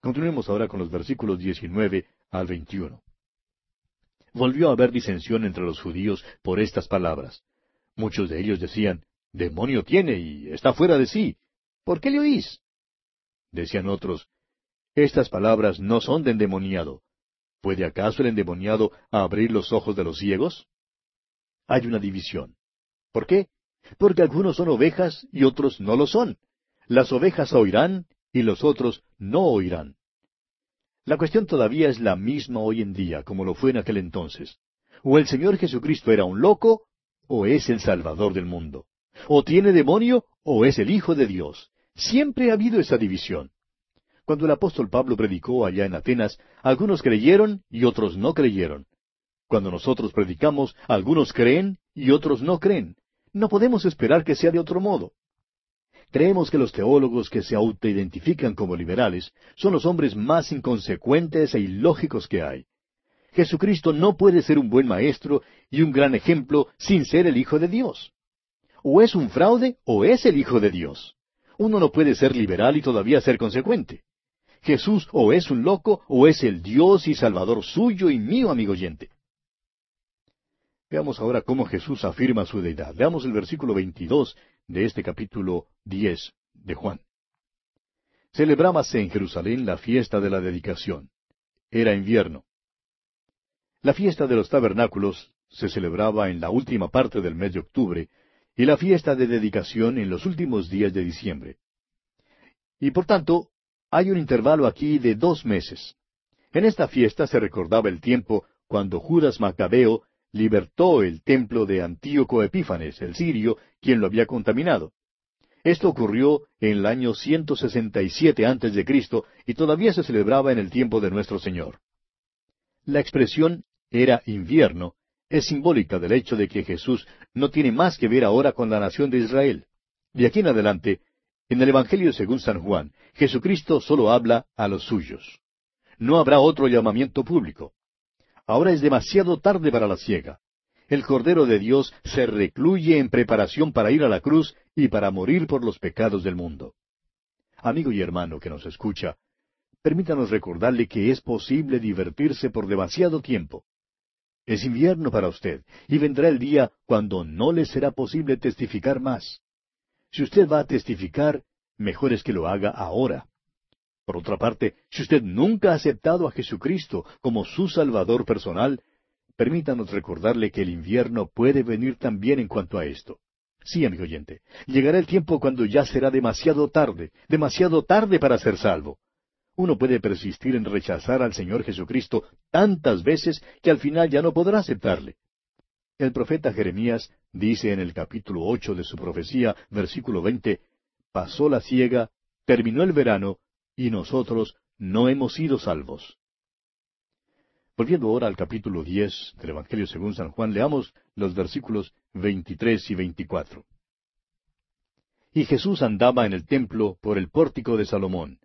Continuemos ahora con los versículos 19 al 21. Volvió a haber disensión entre los judíos por estas palabras. Muchos de ellos decían, Demonio tiene y está fuera de sí. ¿Por qué le oís? Decían otros, Estas palabras no son de endemoniado. ¿Puede acaso el endemoniado abrir los ojos de los ciegos? Hay una división. ¿Por qué? Porque algunos son ovejas y otros no lo son. Las ovejas oirán y los otros no oirán. La cuestión todavía es la misma hoy en día, como lo fue en aquel entonces. O el Señor Jesucristo era un loco, o es el Salvador del mundo. O tiene demonio, o es el Hijo de Dios. Siempre ha habido esa división. Cuando el apóstol Pablo predicó allá en Atenas, algunos creyeron y otros no creyeron. Cuando nosotros predicamos, algunos creen y otros no creen. No podemos esperar que sea de otro modo. Creemos que los teólogos que se autoidentifican como liberales son los hombres más inconsecuentes e ilógicos que hay. Jesucristo no puede ser un buen maestro y un gran ejemplo sin ser el Hijo de Dios. O es un fraude o es el Hijo de Dios. Uno no puede ser liberal y todavía ser consecuente. Jesús o es un loco o es el Dios y Salvador suyo y mío, amigo oyente. Veamos ahora cómo Jesús afirma su deidad. Veamos el versículo 22 de este capítulo 10 de Juan. Celebrábase en Jerusalén la fiesta de la dedicación. Era invierno. La fiesta de los tabernáculos se celebraba en la última parte del mes de octubre y la fiesta de dedicación en los últimos días de diciembre. Y por tanto, hay un intervalo aquí de dos meses. En esta fiesta se recordaba el tiempo cuando Judas Macabeo libertó el templo de Antíoco Epífanes, el sirio, quien lo había contaminado. Esto ocurrió en el año 167 antes de Cristo y todavía se celebraba en el tiempo de nuestro Señor. La expresión era invierno es simbólica del hecho de que Jesús no tiene más que ver ahora con la nación de Israel. De aquí en adelante, en el Evangelio según San Juan, Jesucristo solo habla a los suyos. No habrá otro llamamiento público. Ahora es demasiado tarde para la ciega. El Cordero de Dios se recluye en preparación para ir a la cruz y para morir por los pecados del mundo. Amigo y hermano que nos escucha, permítanos recordarle que es posible divertirse por demasiado tiempo. Es invierno para usted, y vendrá el día cuando no le será posible testificar más. Si usted va a testificar, mejor es que lo haga ahora. Por otra parte, si usted nunca ha aceptado a Jesucristo como su Salvador personal, permítanos recordarle que el invierno puede venir también en cuanto a esto. Sí, amigo oyente, llegará el tiempo cuando ya será demasiado tarde, demasiado tarde para ser salvo. Uno puede persistir en rechazar al Señor Jesucristo tantas veces que al final ya no podrá aceptarle. El profeta Jeremías dice en el capítulo ocho de su profecía, versículo veinte, Pasó la ciega, terminó el verano, y nosotros no hemos sido salvos. Volviendo ahora al capítulo diez del Evangelio según San Juan, leamos los versículos veintitrés y veinticuatro. Y Jesús andaba en el templo por el pórtico de Salomón.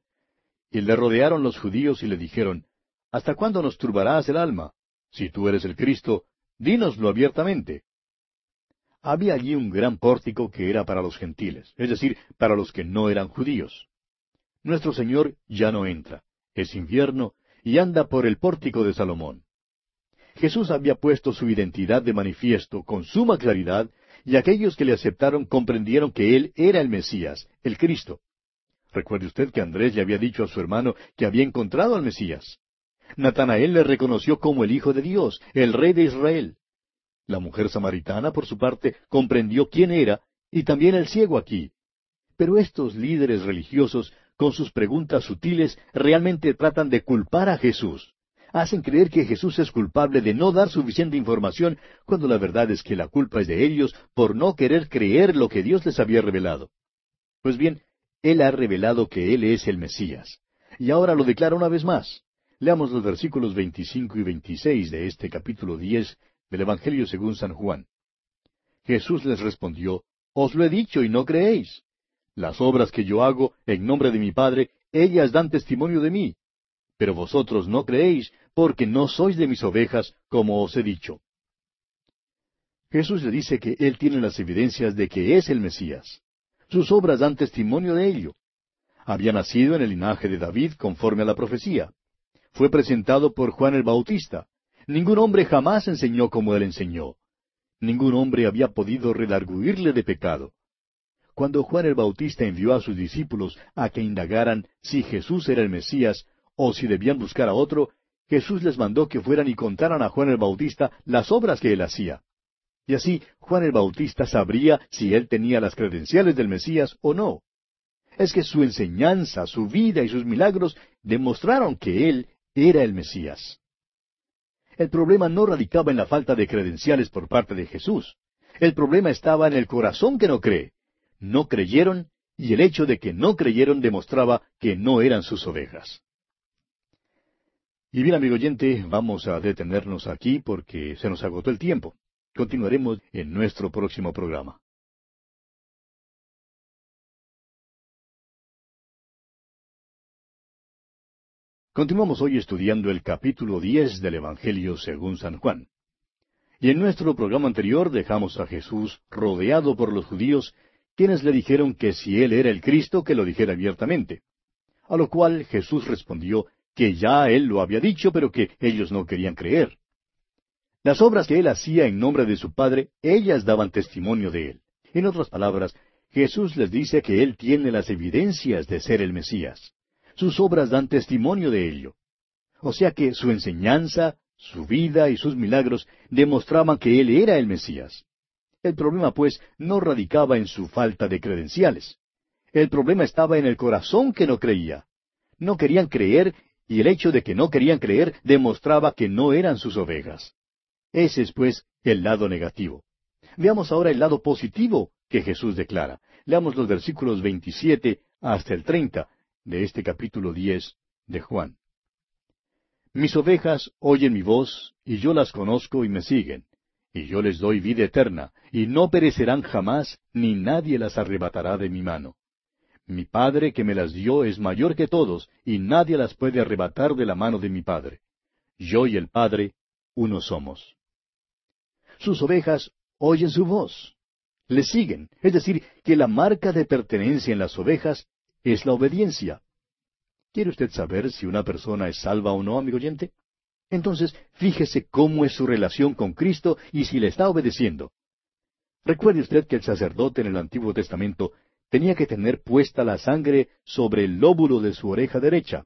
Y le rodearon los judíos y le dijeron, ¿Hasta cuándo nos turbarás el alma? Si tú eres el Cristo, dínoslo abiertamente. Había allí un gran pórtico que era para los gentiles, es decir, para los que no eran judíos. Nuestro Señor ya no entra. Es invierno y anda por el pórtico de Salomón. Jesús había puesto su identidad de manifiesto con suma claridad y aquellos que le aceptaron comprendieron que Él era el Mesías, el Cristo. Recuerde usted que Andrés le había dicho a su hermano que había encontrado al Mesías. Natanael le reconoció como el Hijo de Dios, el Rey de Israel. La mujer samaritana, por su parte, comprendió quién era, y también el ciego aquí. Pero estos líderes religiosos con sus preguntas sutiles, realmente tratan de culpar a Jesús. Hacen creer que Jesús es culpable de no dar suficiente información, cuando la verdad es que la culpa es de ellos por no querer creer lo que Dios les había revelado. Pues bien, Él ha revelado que Él es el Mesías. Y ahora lo declara una vez más. Leamos los versículos 25 y 26 de este capítulo 10 del Evangelio según San Juan. Jesús les respondió, Os lo he dicho y no creéis. Las obras que yo hago en nombre de mi Padre, ellas dan testimonio de mí. Pero vosotros no creéis, porque no sois de mis ovejas, como os he dicho. Jesús le dice que Él tiene las evidencias de que es el Mesías. Sus obras dan testimonio de ello. Había nacido en el linaje de David conforme a la profecía. Fue presentado por Juan el Bautista. Ningún hombre jamás enseñó como Él enseñó. Ningún hombre había podido redarguirle de pecado. Cuando Juan el Bautista envió a sus discípulos a que indagaran si Jesús era el Mesías o si debían buscar a otro, Jesús les mandó que fueran y contaran a Juan el Bautista las obras que él hacía. Y así Juan el Bautista sabría si él tenía las credenciales del Mesías o no. Es que su enseñanza, su vida y sus milagros demostraron que él era el Mesías. El problema no radicaba en la falta de credenciales por parte de Jesús. El problema estaba en el corazón que no cree. No creyeron y el hecho de que no creyeron demostraba que no eran sus ovejas. Y bien, amigo oyente, vamos a detenernos aquí porque se nos agotó el tiempo. Continuaremos en nuestro próximo programa. Continuamos hoy estudiando el capítulo diez del Evangelio según San Juan. Y en nuestro programa anterior dejamos a Jesús rodeado por los judíos, quienes le dijeron que si él era el Cristo, que lo dijera abiertamente. A lo cual Jesús respondió que ya él lo había dicho, pero que ellos no querían creer. Las obras que él hacía en nombre de su Padre, ellas daban testimonio de él. En otras palabras, Jesús les dice que él tiene las evidencias de ser el Mesías. Sus obras dan testimonio de ello. O sea que su enseñanza, su vida y sus milagros demostraban que él era el Mesías. El problema, pues, no radicaba en su falta de credenciales. El problema estaba en el corazón que no creía. No querían creer y el hecho de que no querían creer demostraba que no eran sus ovejas. Ese es, pues, el lado negativo. Veamos ahora el lado positivo que Jesús declara. Leamos los versículos 27 hasta el 30 de este capítulo 10 de Juan. Mis ovejas oyen mi voz, y yo las conozco y me siguen, y yo les doy vida eterna, y no perecerán jamás, ni nadie las arrebatará de mi mano. Mi Padre que me las dio es mayor que todos, y nadie las puede arrebatar de la mano de mi Padre. Yo y el Padre, uno somos. Sus ovejas oyen su voz. Le siguen. Es decir, que la marca de pertenencia en las ovejas es la obediencia. ¿Quiere usted saber si una persona es salva o no, amigo oyente? Entonces, fíjese cómo es su relación con Cristo y si le está obedeciendo. Recuerde usted que el sacerdote en el Antiguo Testamento tenía que tener puesta la sangre sobre el lóbulo de su oreja derecha.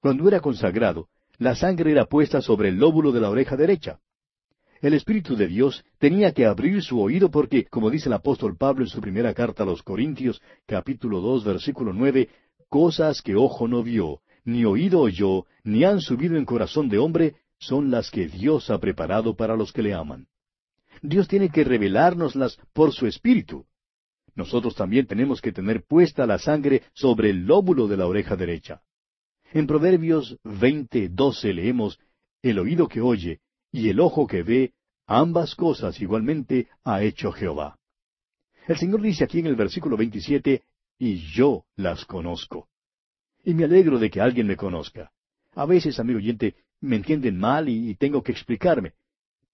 Cuando era consagrado, la sangre era puesta sobre el lóbulo de la oreja derecha. El Espíritu de Dios tenía que abrir su oído porque, como dice el apóstol Pablo en su primera carta a los Corintios, capítulo dos, versículo nueve, cosas que ojo no vio, ni oído oyó, ni han subido en corazón de hombre, son las que Dios ha preparado para los que le aman. Dios tiene que revelárnoslas por su Espíritu. Nosotros también tenemos que tener puesta la sangre sobre el lóbulo de la oreja derecha. En Proverbios veinte doce leemos, El oído que oye y el ojo que ve, ambas cosas igualmente ha hecho Jehová. El Señor dice aquí en el versículo 27, y yo las conozco. Y me alegro de que alguien me conozca. A veces, amigo oyente, me entienden mal y, y tengo que explicarme.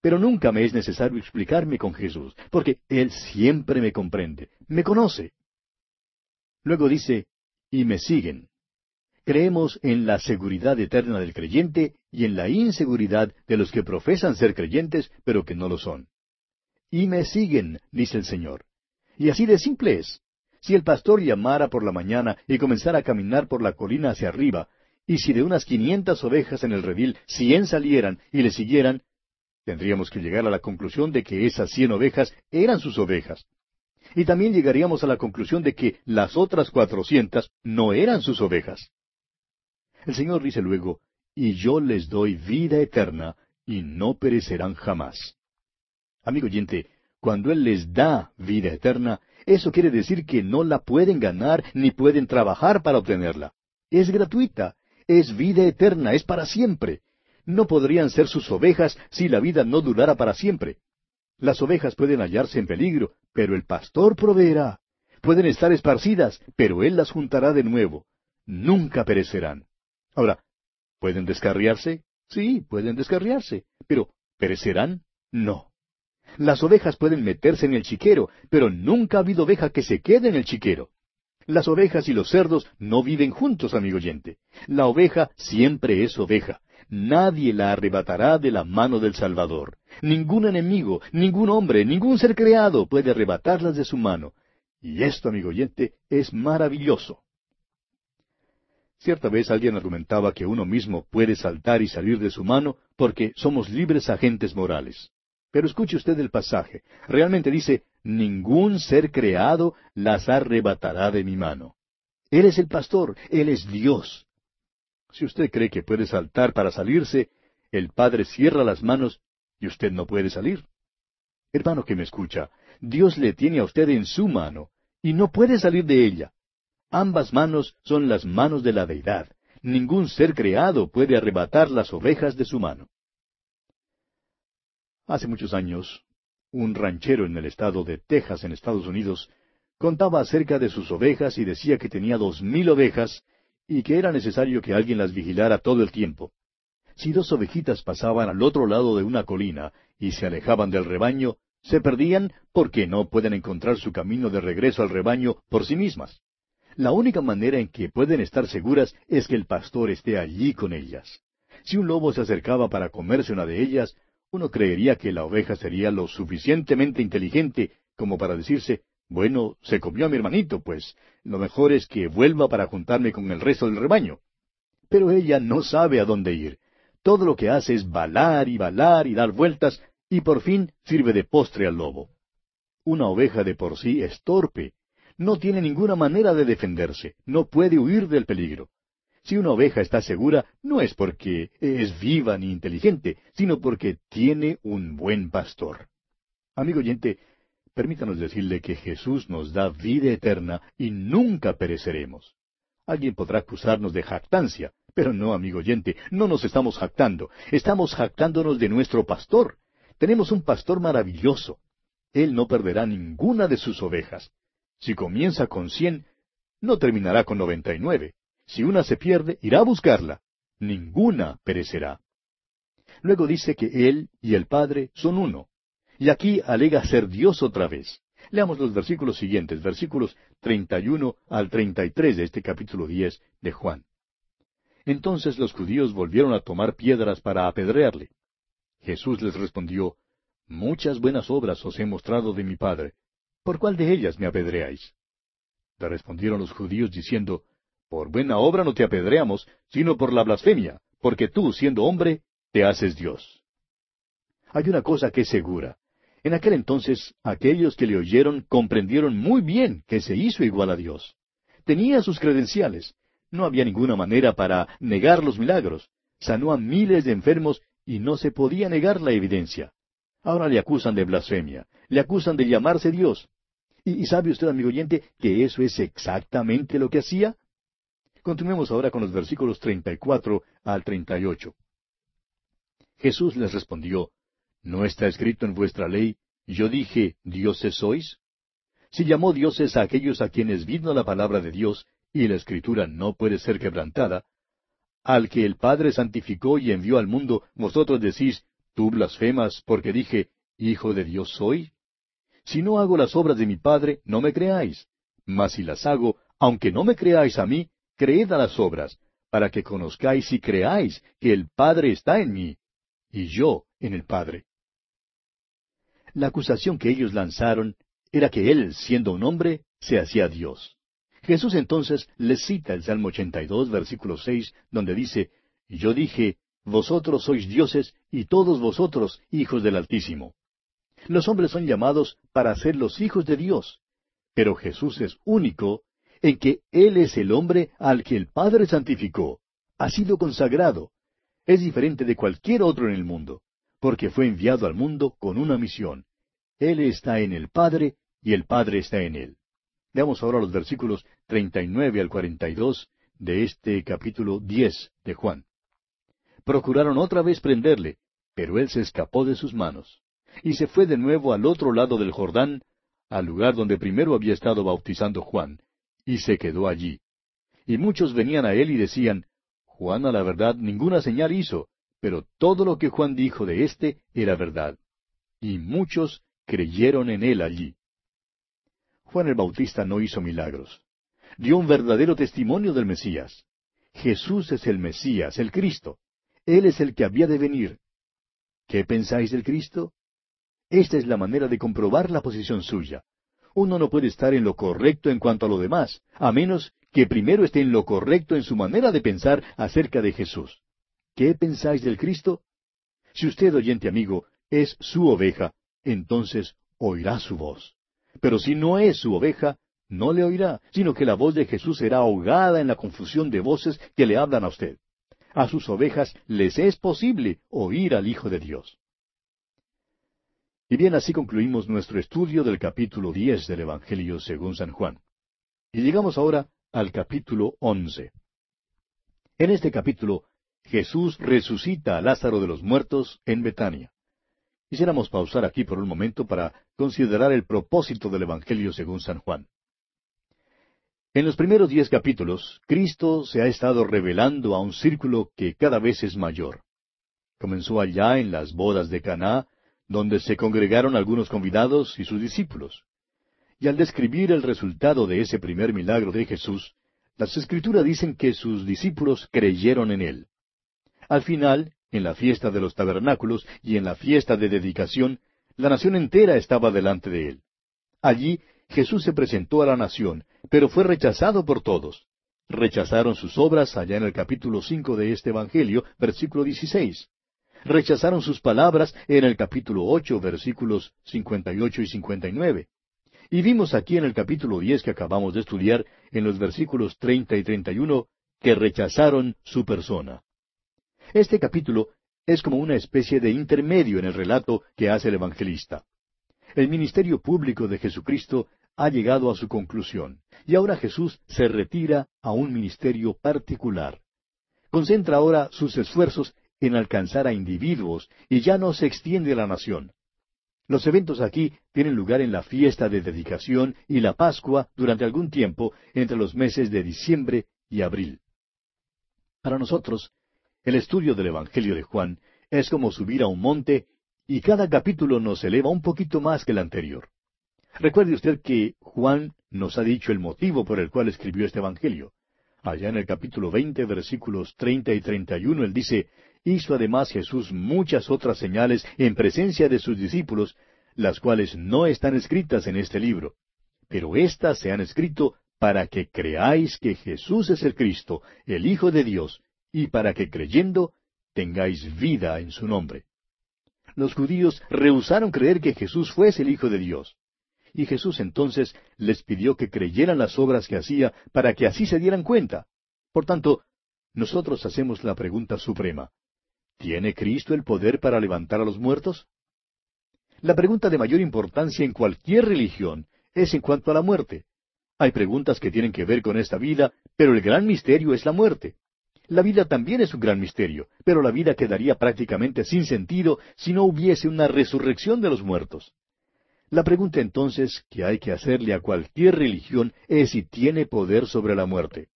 Pero nunca me es necesario explicarme con Jesús, porque Él siempre me comprende, me conoce. Luego dice, y me siguen. Creemos en la seguridad eterna del creyente y en la inseguridad de los que profesan ser creyentes, pero que no lo son. Y me siguen, dice el Señor. Y así de simple es. Si el pastor llamara por la mañana y comenzara a caminar por la colina hacia arriba, y si de unas quinientas ovejas en el redil cien salieran y le siguieran, tendríamos que llegar a la conclusión de que esas cien ovejas eran sus ovejas. Y también llegaríamos a la conclusión de que las otras cuatrocientas no eran sus ovejas. El Señor dice luego, y yo les doy vida eterna, y no perecerán jamás. Amigo oyente, cuando Él les da vida eterna, eso quiere decir que no la pueden ganar ni pueden trabajar para obtenerla. Es gratuita, es vida eterna, es para siempre. No podrían ser sus ovejas si la vida no durara para siempre. Las ovejas pueden hallarse en peligro, pero el pastor proveerá. pueden estar esparcidas, pero Él las juntará de nuevo. Nunca perecerán. Ahora, ¿pueden descarriarse? Sí, pueden descarriarse, pero ¿perecerán? No. Las ovejas pueden meterse en el chiquero, pero nunca ha habido oveja que se quede en el chiquero. Las ovejas y los cerdos no viven juntos, amigo oyente. La oveja siempre es oveja. Nadie la arrebatará de la mano del Salvador. Ningún enemigo, ningún hombre, ningún ser creado puede arrebatarlas de su mano. Y esto, amigo oyente, es maravilloso. Cierta vez alguien argumentaba que uno mismo puede saltar y salir de su mano porque somos libres agentes morales. Pero escuche usted el pasaje. Realmente dice, ningún ser creado las arrebatará de mi mano. Él es el pastor, Él es Dios. Si usted cree que puede saltar para salirse, el Padre cierra las manos y usted no puede salir. Hermano que me escucha, Dios le tiene a usted en su mano y no puede salir de ella. Ambas manos son las manos de la deidad. Ningún ser creado puede arrebatar las ovejas de su mano. Hace muchos años, un ranchero en el estado de Texas, en Estados Unidos, contaba acerca de sus ovejas y decía que tenía dos mil ovejas y que era necesario que alguien las vigilara todo el tiempo. Si dos ovejitas pasaban al otro lado de una colina y se alejaban del rebaño, se perdían porque no pueden encontrar su camino de regreso al rebaño por sí mismas. La única manera en que pueden estar seguras es que el pastor esté allí con ellas. Si un lobo se acercaba para comerse una de ellas, uno creería que la oveja sería lo suficientemente inteligente como para decirse, bueno, se comió a mi hermanito, pues lo mejor es que vuelva para juntarme con el resto del rebaño. Pero ella no sabe a dónde ir. Todo lo que hace es balar y balar y dar vueltas, y por fin sirve de postre al lobo. Una oveja de por sí es torpe. No tiene ninguna manera de defenderse, no puede huir del peligro. Si una oveja está segura, no es porque es viva ni inteligente, sino porque tiene un buen pastor. Amigo oyente, permítanos decirle que Jesús nos da vida eterna y nunca pereceremos. Alguien podrá acusarnos de jactancia, pero no, amigo oyente, no nos estamos jactando, estamos jactándonos de nuestro pastor. Tenemos un pastor maravilloso. Él no perderá ninguna de sus ovejas. Si comienza con cien, no terminará con noventa y nueve. Si una se pierde, irá a buscarla. Ninguna perecerá. Luego dice que Él y el Padre son uno. Y aquí alega ser Dios otra vez. Leamos los versículos siguientes, versículos 31 al 33 de este capítulo 10 de Juan. Entonces los judíos volvieron a tomar piedras para apedrearle. Jesús les respondió, Muchas buenas obras os he mostrado de mi Padre. ¿Por cuál de ellas me apedreáis? Le respondieron los judíos diciendo, por buena obra no te apedreamos, sino por la blasfemia, porque tú, siendo hombre, te haces Dios. Hay una cosa que es segura. En aquel entonces, aquellos que le oyeron comprendieron muy bien que se hizo igual a Dios. Tenía sus credenciales. No había ninguna manera para negar los milagros. Sanó a miles de enfermos y no se podía negar la evidencia. Ahora le acusan de blasfemia, le acusan de llamarse Dios. ¿Y, sabe usted, amigo oyente, que eso es exactamente lo que hacía? Continuemos ahora con los versículos 34 al 38. Jesús les respondió, ¿No está escrito en vuestra ley, yo dije, dioses sois? Si llamó dioses a aquellos a quienes vino la palabra de Dios, y la escritura no puede ser quebrantada, al que el Padre santificó y envió al mundo, vosotros decís, tú blasfemas, porque dije, Hijo de Dios soy? Si no hago las obras de mi Padre, no me creáis. Mas si las hago, aunque no me creáis a mí, creed a las obras, para que conozcáis y creáis que el Padre está en mí, y yo en el Padre. La acusación que ellos lanzaron era que Él, siendo un hombre, se hacía Dios. Jesús entonces les cita el Salmo 82, versículo 6, donde dice, Yo dije, Vosotros sois dioses y todos vosotros hijos del Altísimo. Los hombres son llamados para ser los hijos de Dios, pero Jesús es único en que Él es el hombre al que el Padre santificó, ha sido consagrado. Es diferente de cualquier otro en el mundo, porque fue enviado al mundo con una misión. Él está en el Padre y el Padre está en Él. Veamos ahora los versículos 39 al 42 de este capítulo 10 de Juan. Procuraron otra vez prenderle, pero él se escapó de sus manos, y se fue de nuevo al otro lado del Jordán, al lugar donde primero había estado bautizando Juan, y se quedó allí. Y muchos venían a él y decían, Juan a la verdad ninguna señal hizo, pero todo lo que Juan dijo de éste era verdad. Y muchos creyeron en él allí. Juan el Bautista no hizo milagros. Dio un verdadero testimonio del Mesías. Jesús es el Mesías, el Cristo. Él es el que había de venir. ¿Qué pensáis del Cristo? Esta es la manera de comprobar la posición suya. Uno no puede estar en lo correcto en cuanto a lo demás, a menos que primero esté en lo correcto en su manera de pensar acerca de Jesús. ¿Qué pensáis del Cristo? Si usted, oyente amigo, es su oveja, entonces oirá su voz. Pero si no es su oveja, no le oirá, sino que la voz de Jesús será ahogada en la confusión de voces que le hablan a usted. A sus ovejas les es posible oír al Hijo de Dios. Y bien, así concluimos nuestro estudio del capítulo diez del Evangelio según San Juan. Y llegamos ahora al capítulo once. En este capítulo, Jesús resucita a Lázaro de los muertos en Betania. Quisiéramos pausar aquí por un momento para considerar el propósito del Evangelio según San Juan. En los primeros diez capítulos, Cristo se ha estado revelando a un círculo que cada vez es mayor. Comenzó allá en las bodas de Caná, donde se congregaron algunos convidados y sus discípulos. Y al describir el resultado de ese primer milagro de Jesús, las Escrituras dicen que sus discípulos creyeron en él. Al final, en la fiesta de los tabernáculos y en la fiesta de dedicación, la nación entera estaba delante de él. Allí Jesús se presentó a la nación, pero fue rechazado por todos. Rechazaron sus obras allá en el capítulo cinco de este Evangelio, versículo dieciséis. Rechazaron sus palabras en el capítulo ocho, versículos cincuenta y ocho y cincuenta y nueve. Y vimos aquí en el capítulo diez que acabamos de estudiar, en los versículos treinta y treinta y uno, que rechazaron su persona. Este capítulo es como una especie de intermedio en el relato que hace el evangelista. El ministerio público de Jesucristo ha llegado a su conclusión, y ahora Jesús se retira a un ministerio particular. Concentra ahora sus esfuerzos en alcanzar a individuos y ya no se extiende a la nación. Los eventos aquí tienen lugar en la fiesta de dedicación y la Pascua durante algún tiempo entre los meses de diciembre y abril. Para nosotros, el estudio del Evangelio de Juan es como subir a un monte y cada capítulo nos eleva un poquito más que el anterior. Recuerde usted que Juan nos ha dicho el motivo por el cual escribió este Evangelio. Allá en el capítulo veinte, versículos treinta y treinta y uno, él dice, hizo además Jesús muchas otras señales en presencia de sus discípulos, las cuales no están escritas en este libro. Pero éstas se han escrito para que creáis que Jesús es el Cristo, el Hijo de Dios, y para que creyendo tengáis vida en su nombre. Los judíos rehusaron creer que Jesús fuese el Hijo de Dios. Y Jesús entonces les pidió que creyeran las obras que hacía para que así se dieran cuenta. Por tanto, nosotros hacemos la pregunta suprema. ¿Tiene Cristo el poder para levantar a los muertos? La pregunta de mayor importancia en cualquier religión es en cuanto a la muerte. Hay preguntas que tienen que ver con esta vida, pero el gran misterio es la muerte. La vida también es un gran misterio, pero la vida quedaría prácticamente sin sentido si no hubiese una resurrección de los muertos. La pregunta entonces que hay que hacerle a cualquier religión es si tiene poder sobre la muerte.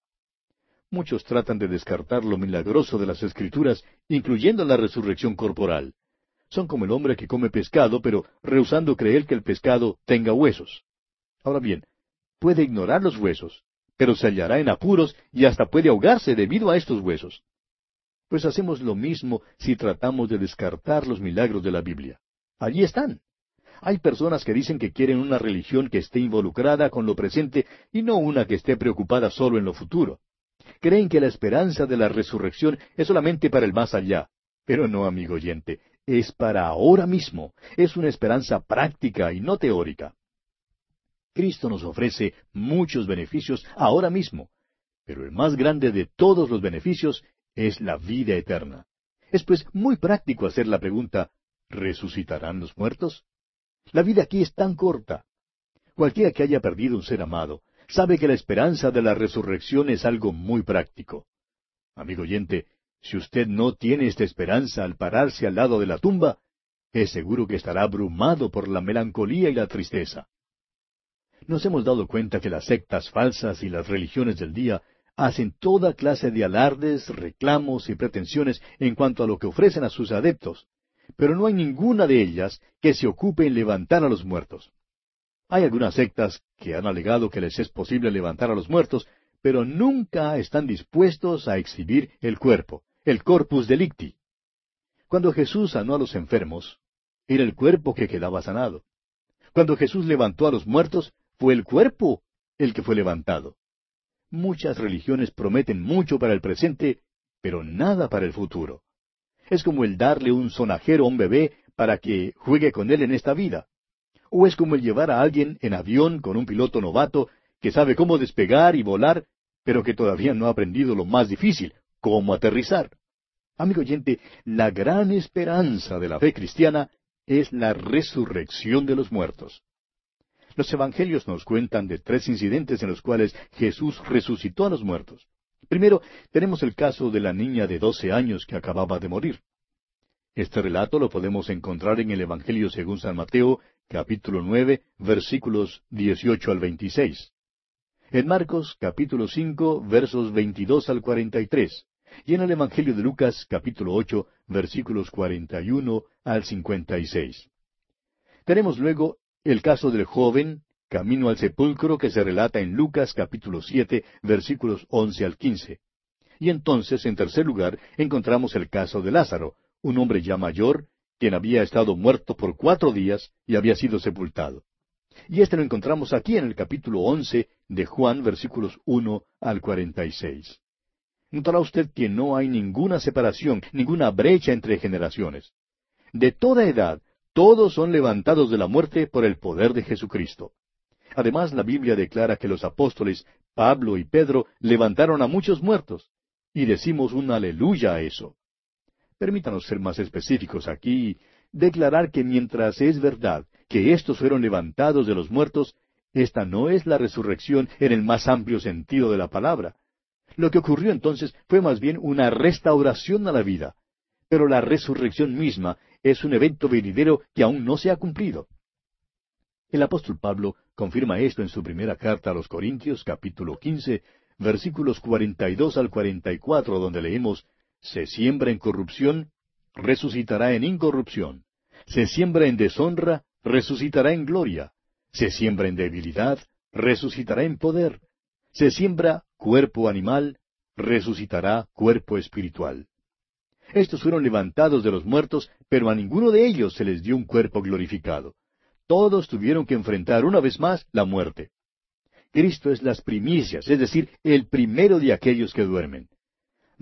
Muchos tratan de descartar lo milagroso de las Escrituras, incluyendo la resurrección corporal. Son como el hombre que come pescado, pero rehusando creer que el pescado tenga huesos. Ahora bien, puede ignorar los huesos, pero se hallará en apuros y hasta puede ahogarse debido a estos huesos. Pues hacemos lo mismo si tratamos de descartar los milagros de la Biblia. Allí están. Hay personas que dicen que quieren una religión que esté involucrada con lo presente y no una que esté preocupada solo en lo futuro. Creen que la esperanza de la resurrección es solamente para el más allá. Pero no, amigo oyente, es para ahora mismo. Es una esperanza práctica y no teórica. Cristo nos ofrece muchos beneficios ahora mismo, pero el más grande de todos los beneficios es la vida eterna. Es pues muy práctico hacer la pregunta, ¿resucitarán los muertos? La vida aquí es tan corta. Cualquiera que haya perdido un ser amado, sabe que la esperanza de la resurrección es algo muy práctico. Amigo oyente, si usted no tiene esta esperanza al pararse al lado de la tumba, es seguro que estará abrumado por la melancolía y la tristeza. Nos hemos dado cuenta que las sectas falsas y las religiones del día hacen toda clase de alardes, reclamos y pretensiones en cuanto a lo que ofrecen a sus adeptos, pero no hay ninguna de ellas que se ocupe en levantar a los muertos. Hay algunas sectas que han alegado que les es posible levantar a los muertos, pero nunca están dispuestos a exhibir el cuerpo, el corpus delicti. Cuando Jesús sanó a los enfermos, era el cuerpo que quedaba sanado. Cuando Jesús levantó a los muertos, fue el cuerpo el que fue levantado. Muchas religiones prometen mucho para el presente, pero nada para el futuro. Es como el darle un sonajero a un bebé para que juegue con él en esta vida. O es como el llevar a alguien en avión con un piloto novato que sabe cómo despegar y volar, pero que todavía no ha aprendido lo más difícil, cómo aterrizar. Amigo oyente, la gran esperanza de la fe cristiana es la resurrección de los muertos. Los evangelios nos cuentan de tres incidentes en los cuales Jesús resucitó a los muertos. Primero, tenemos el caso de la niña de doce años que acababa de morir. Este relato lo podemos encontrar en el Evangelio según San Mateo, capítulo nueve, versículos dieciocho al veintiséis. En Marcos, capítulo cinco, versos veintidós al cuarenta y tres. Y en el Evangelio de Lucas, capítulo ocho, versículos cuarenta y uno al cincuenta y seis. Tenemos luego el caso del joven, camino al sepulcro, que se relata en Lucas capítulo siete, versículos once al quince. Y entonces, en tercer lugar, encontramos el caso de Lázaro, un hombre ya mayor, quien había estado muerto por cuatro días y había sido sepultado. Y este lo encontramos aquí en el capítulo once de Juan, versículos uno al cuarenta y seis. Notará usted que no hay ninguna separación, ninguna brecha entre generaciones. De toda edad, todos son levantados de la muerte por el poder de Jesucristo. Además, la Biblia declara que los apóstoles Pablo y Pedro levantaron a muchos muertos, y decimos un aleluya a eso. Permítanos ser más específicos aquí y declarar que mientras es verdad que estos fueron levantados de los muertos, esta no es la resurrección en el más amplio sentido de la palabra. Lo que ocurrió entonces fue más bien una restauración a la vida, pero la resurrección misma es un evento venidero que aún no se ha cumplido. El apóstol Pablo confirma esto en su primera carta a los Corintios, capítulo quince, versículos cuarenta y dos al cuarenta y cuatro, donde leemos Se siembra en corrupción, resucitará en incorrupción. Se siembra en deshonra, resucitará en gloria. Se siembra en debilidad, resucitará en poder. Se siembra cuerpo animal, resucitará cuerpo espiritual. Estos fueron levantados de los muertos, pero a ninguno de ellos se les dio un cuerpo glorificado. Todos tuvieron que enfrentar una vez más la muerte. Cristo es las primicias, es decir, el primero de aquellos que duermen.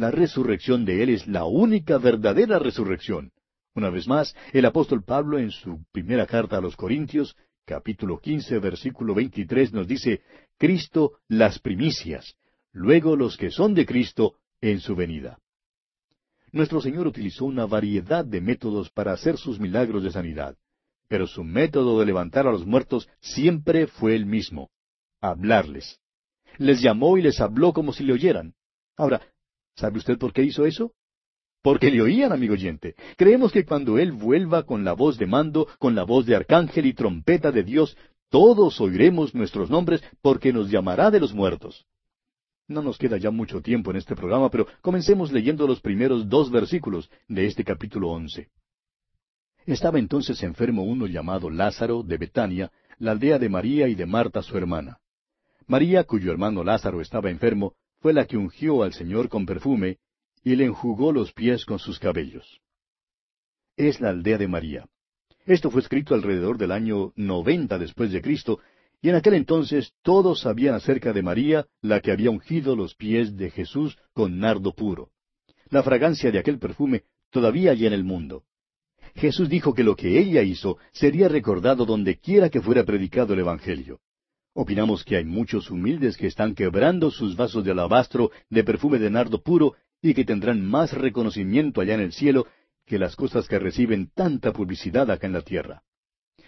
La resurrección de Él es la única verdadera resurrección. Una vez más, el apóstol Pablo en su primera carta a los Corintios, capítulo quince, versículo veintitrés, nos dice, Cristo las primicias, luego los que son de Cristo en su venida. Nuestro Señor utilizó una variedad de métodos para hacer sus milagros de sanidad, pero su método de levantar a los muertos siempre fue el mismo, hablarles. Les llamó y les habló como si le oyeran. Ahora, ¿sabe usted por qué hizo eso? Porque le oían, amigo oyente. Creemos que cuando Él vuelva con la voz de mando, con la voz de arcángel y trompeta de Dios, todos oiremos nuestros nombres porque nos llamará de los muertos. No nos queda ya mucho tiempo en este programa, pero comencemos leyendo los primeros dos versículos de este capítulo once. Estaba entonces enfermo uno llamado Lázaro de Betania, la aldea de María y de Marta su hermana. María, cuyo hermano Lázaro estaba enfermo, fue la que ungió al Señor con perfume y le enjugó los pies con sus cabellos. Es la aldea de María. Esto fue escrito alrededor del año noventa después de Cristo, y en aquel entonces todos sabían acerca de María, la que había ungido los pies de Jesús con nardo puro. La fragancia de aquel perfume todavía hay en el mundo. Jesús dijo que lo que ella hizo sería recordado donde quiera que fuera predicado el Evangelio. Opinamos que hay muchos humildes que están quebrando sus vasos de alabastro de perfume de nardo puro y que tendrán más reconocimiento allá en el cielo que las cosas que reciben tanta publicidad acá en la tierra.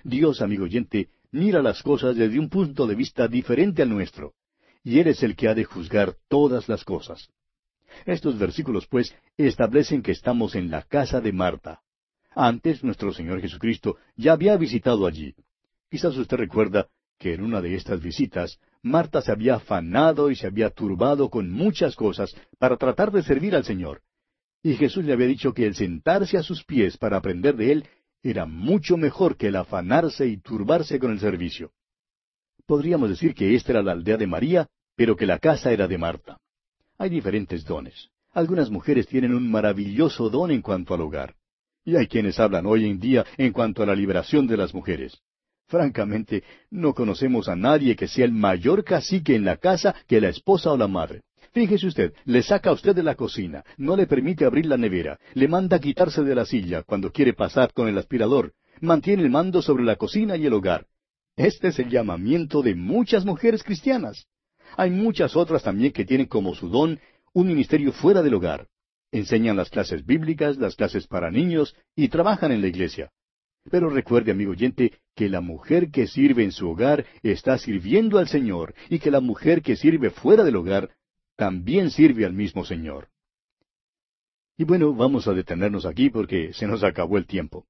Dios, amigo oyente, mira las cosas desde un punto de vista diferente al nuestro, y Él es el que ha de juzgar todas las cosas. Estos versículos, pues, establecen que estamos en la casa de Marta. Antes nuestro Señor Jesucristo ya había visitado allí. Quizás usted recuerda que en una de estas visitas Marta se había afanado y se había turbado con muchas cosas para tratar de servir al Señor. Y Jesús le había dicho que el sentarse a sus pies para aprender de Él era mucho mejor que el afanarse y turbarse con el servicio. Podríamos decir que esta era la aldea de María, pero que la casa era de Marta. Hay diferentes dones. Algunas mujeres tienen un maravilloso don en cuanto al hogar. Y hay quienes hablan hoy en día en cuanto a la liberación de las mujeres. Francamente, no conocemos a nadie que sea el mayor cacique en la casa que la esposa o la madre. Fíjese usted, le saca a usted de la cocina, no le permite abrir la nevera, le manda quitarse de la silla cuando quiere pasar con el aspirador, mantiene el mando sobre la cocina y el hogar. Este es el llamamiento de muchas mujeres cristianas. Hay muchas otras también que tienen como su don un ministerio fuera del hogar. Enseñan las clases bíblicas, las clases para niños y trabajan en la iglesia. Pero recuerde, amigo oyente, que la mujer que sirve en su hogar está sirviendo al Señor y que la mujer que sirve fuera del hogar también sirve al mismo Señor. Y bueno, vamos a detenernos aquí porque se nos acabó el tiempo.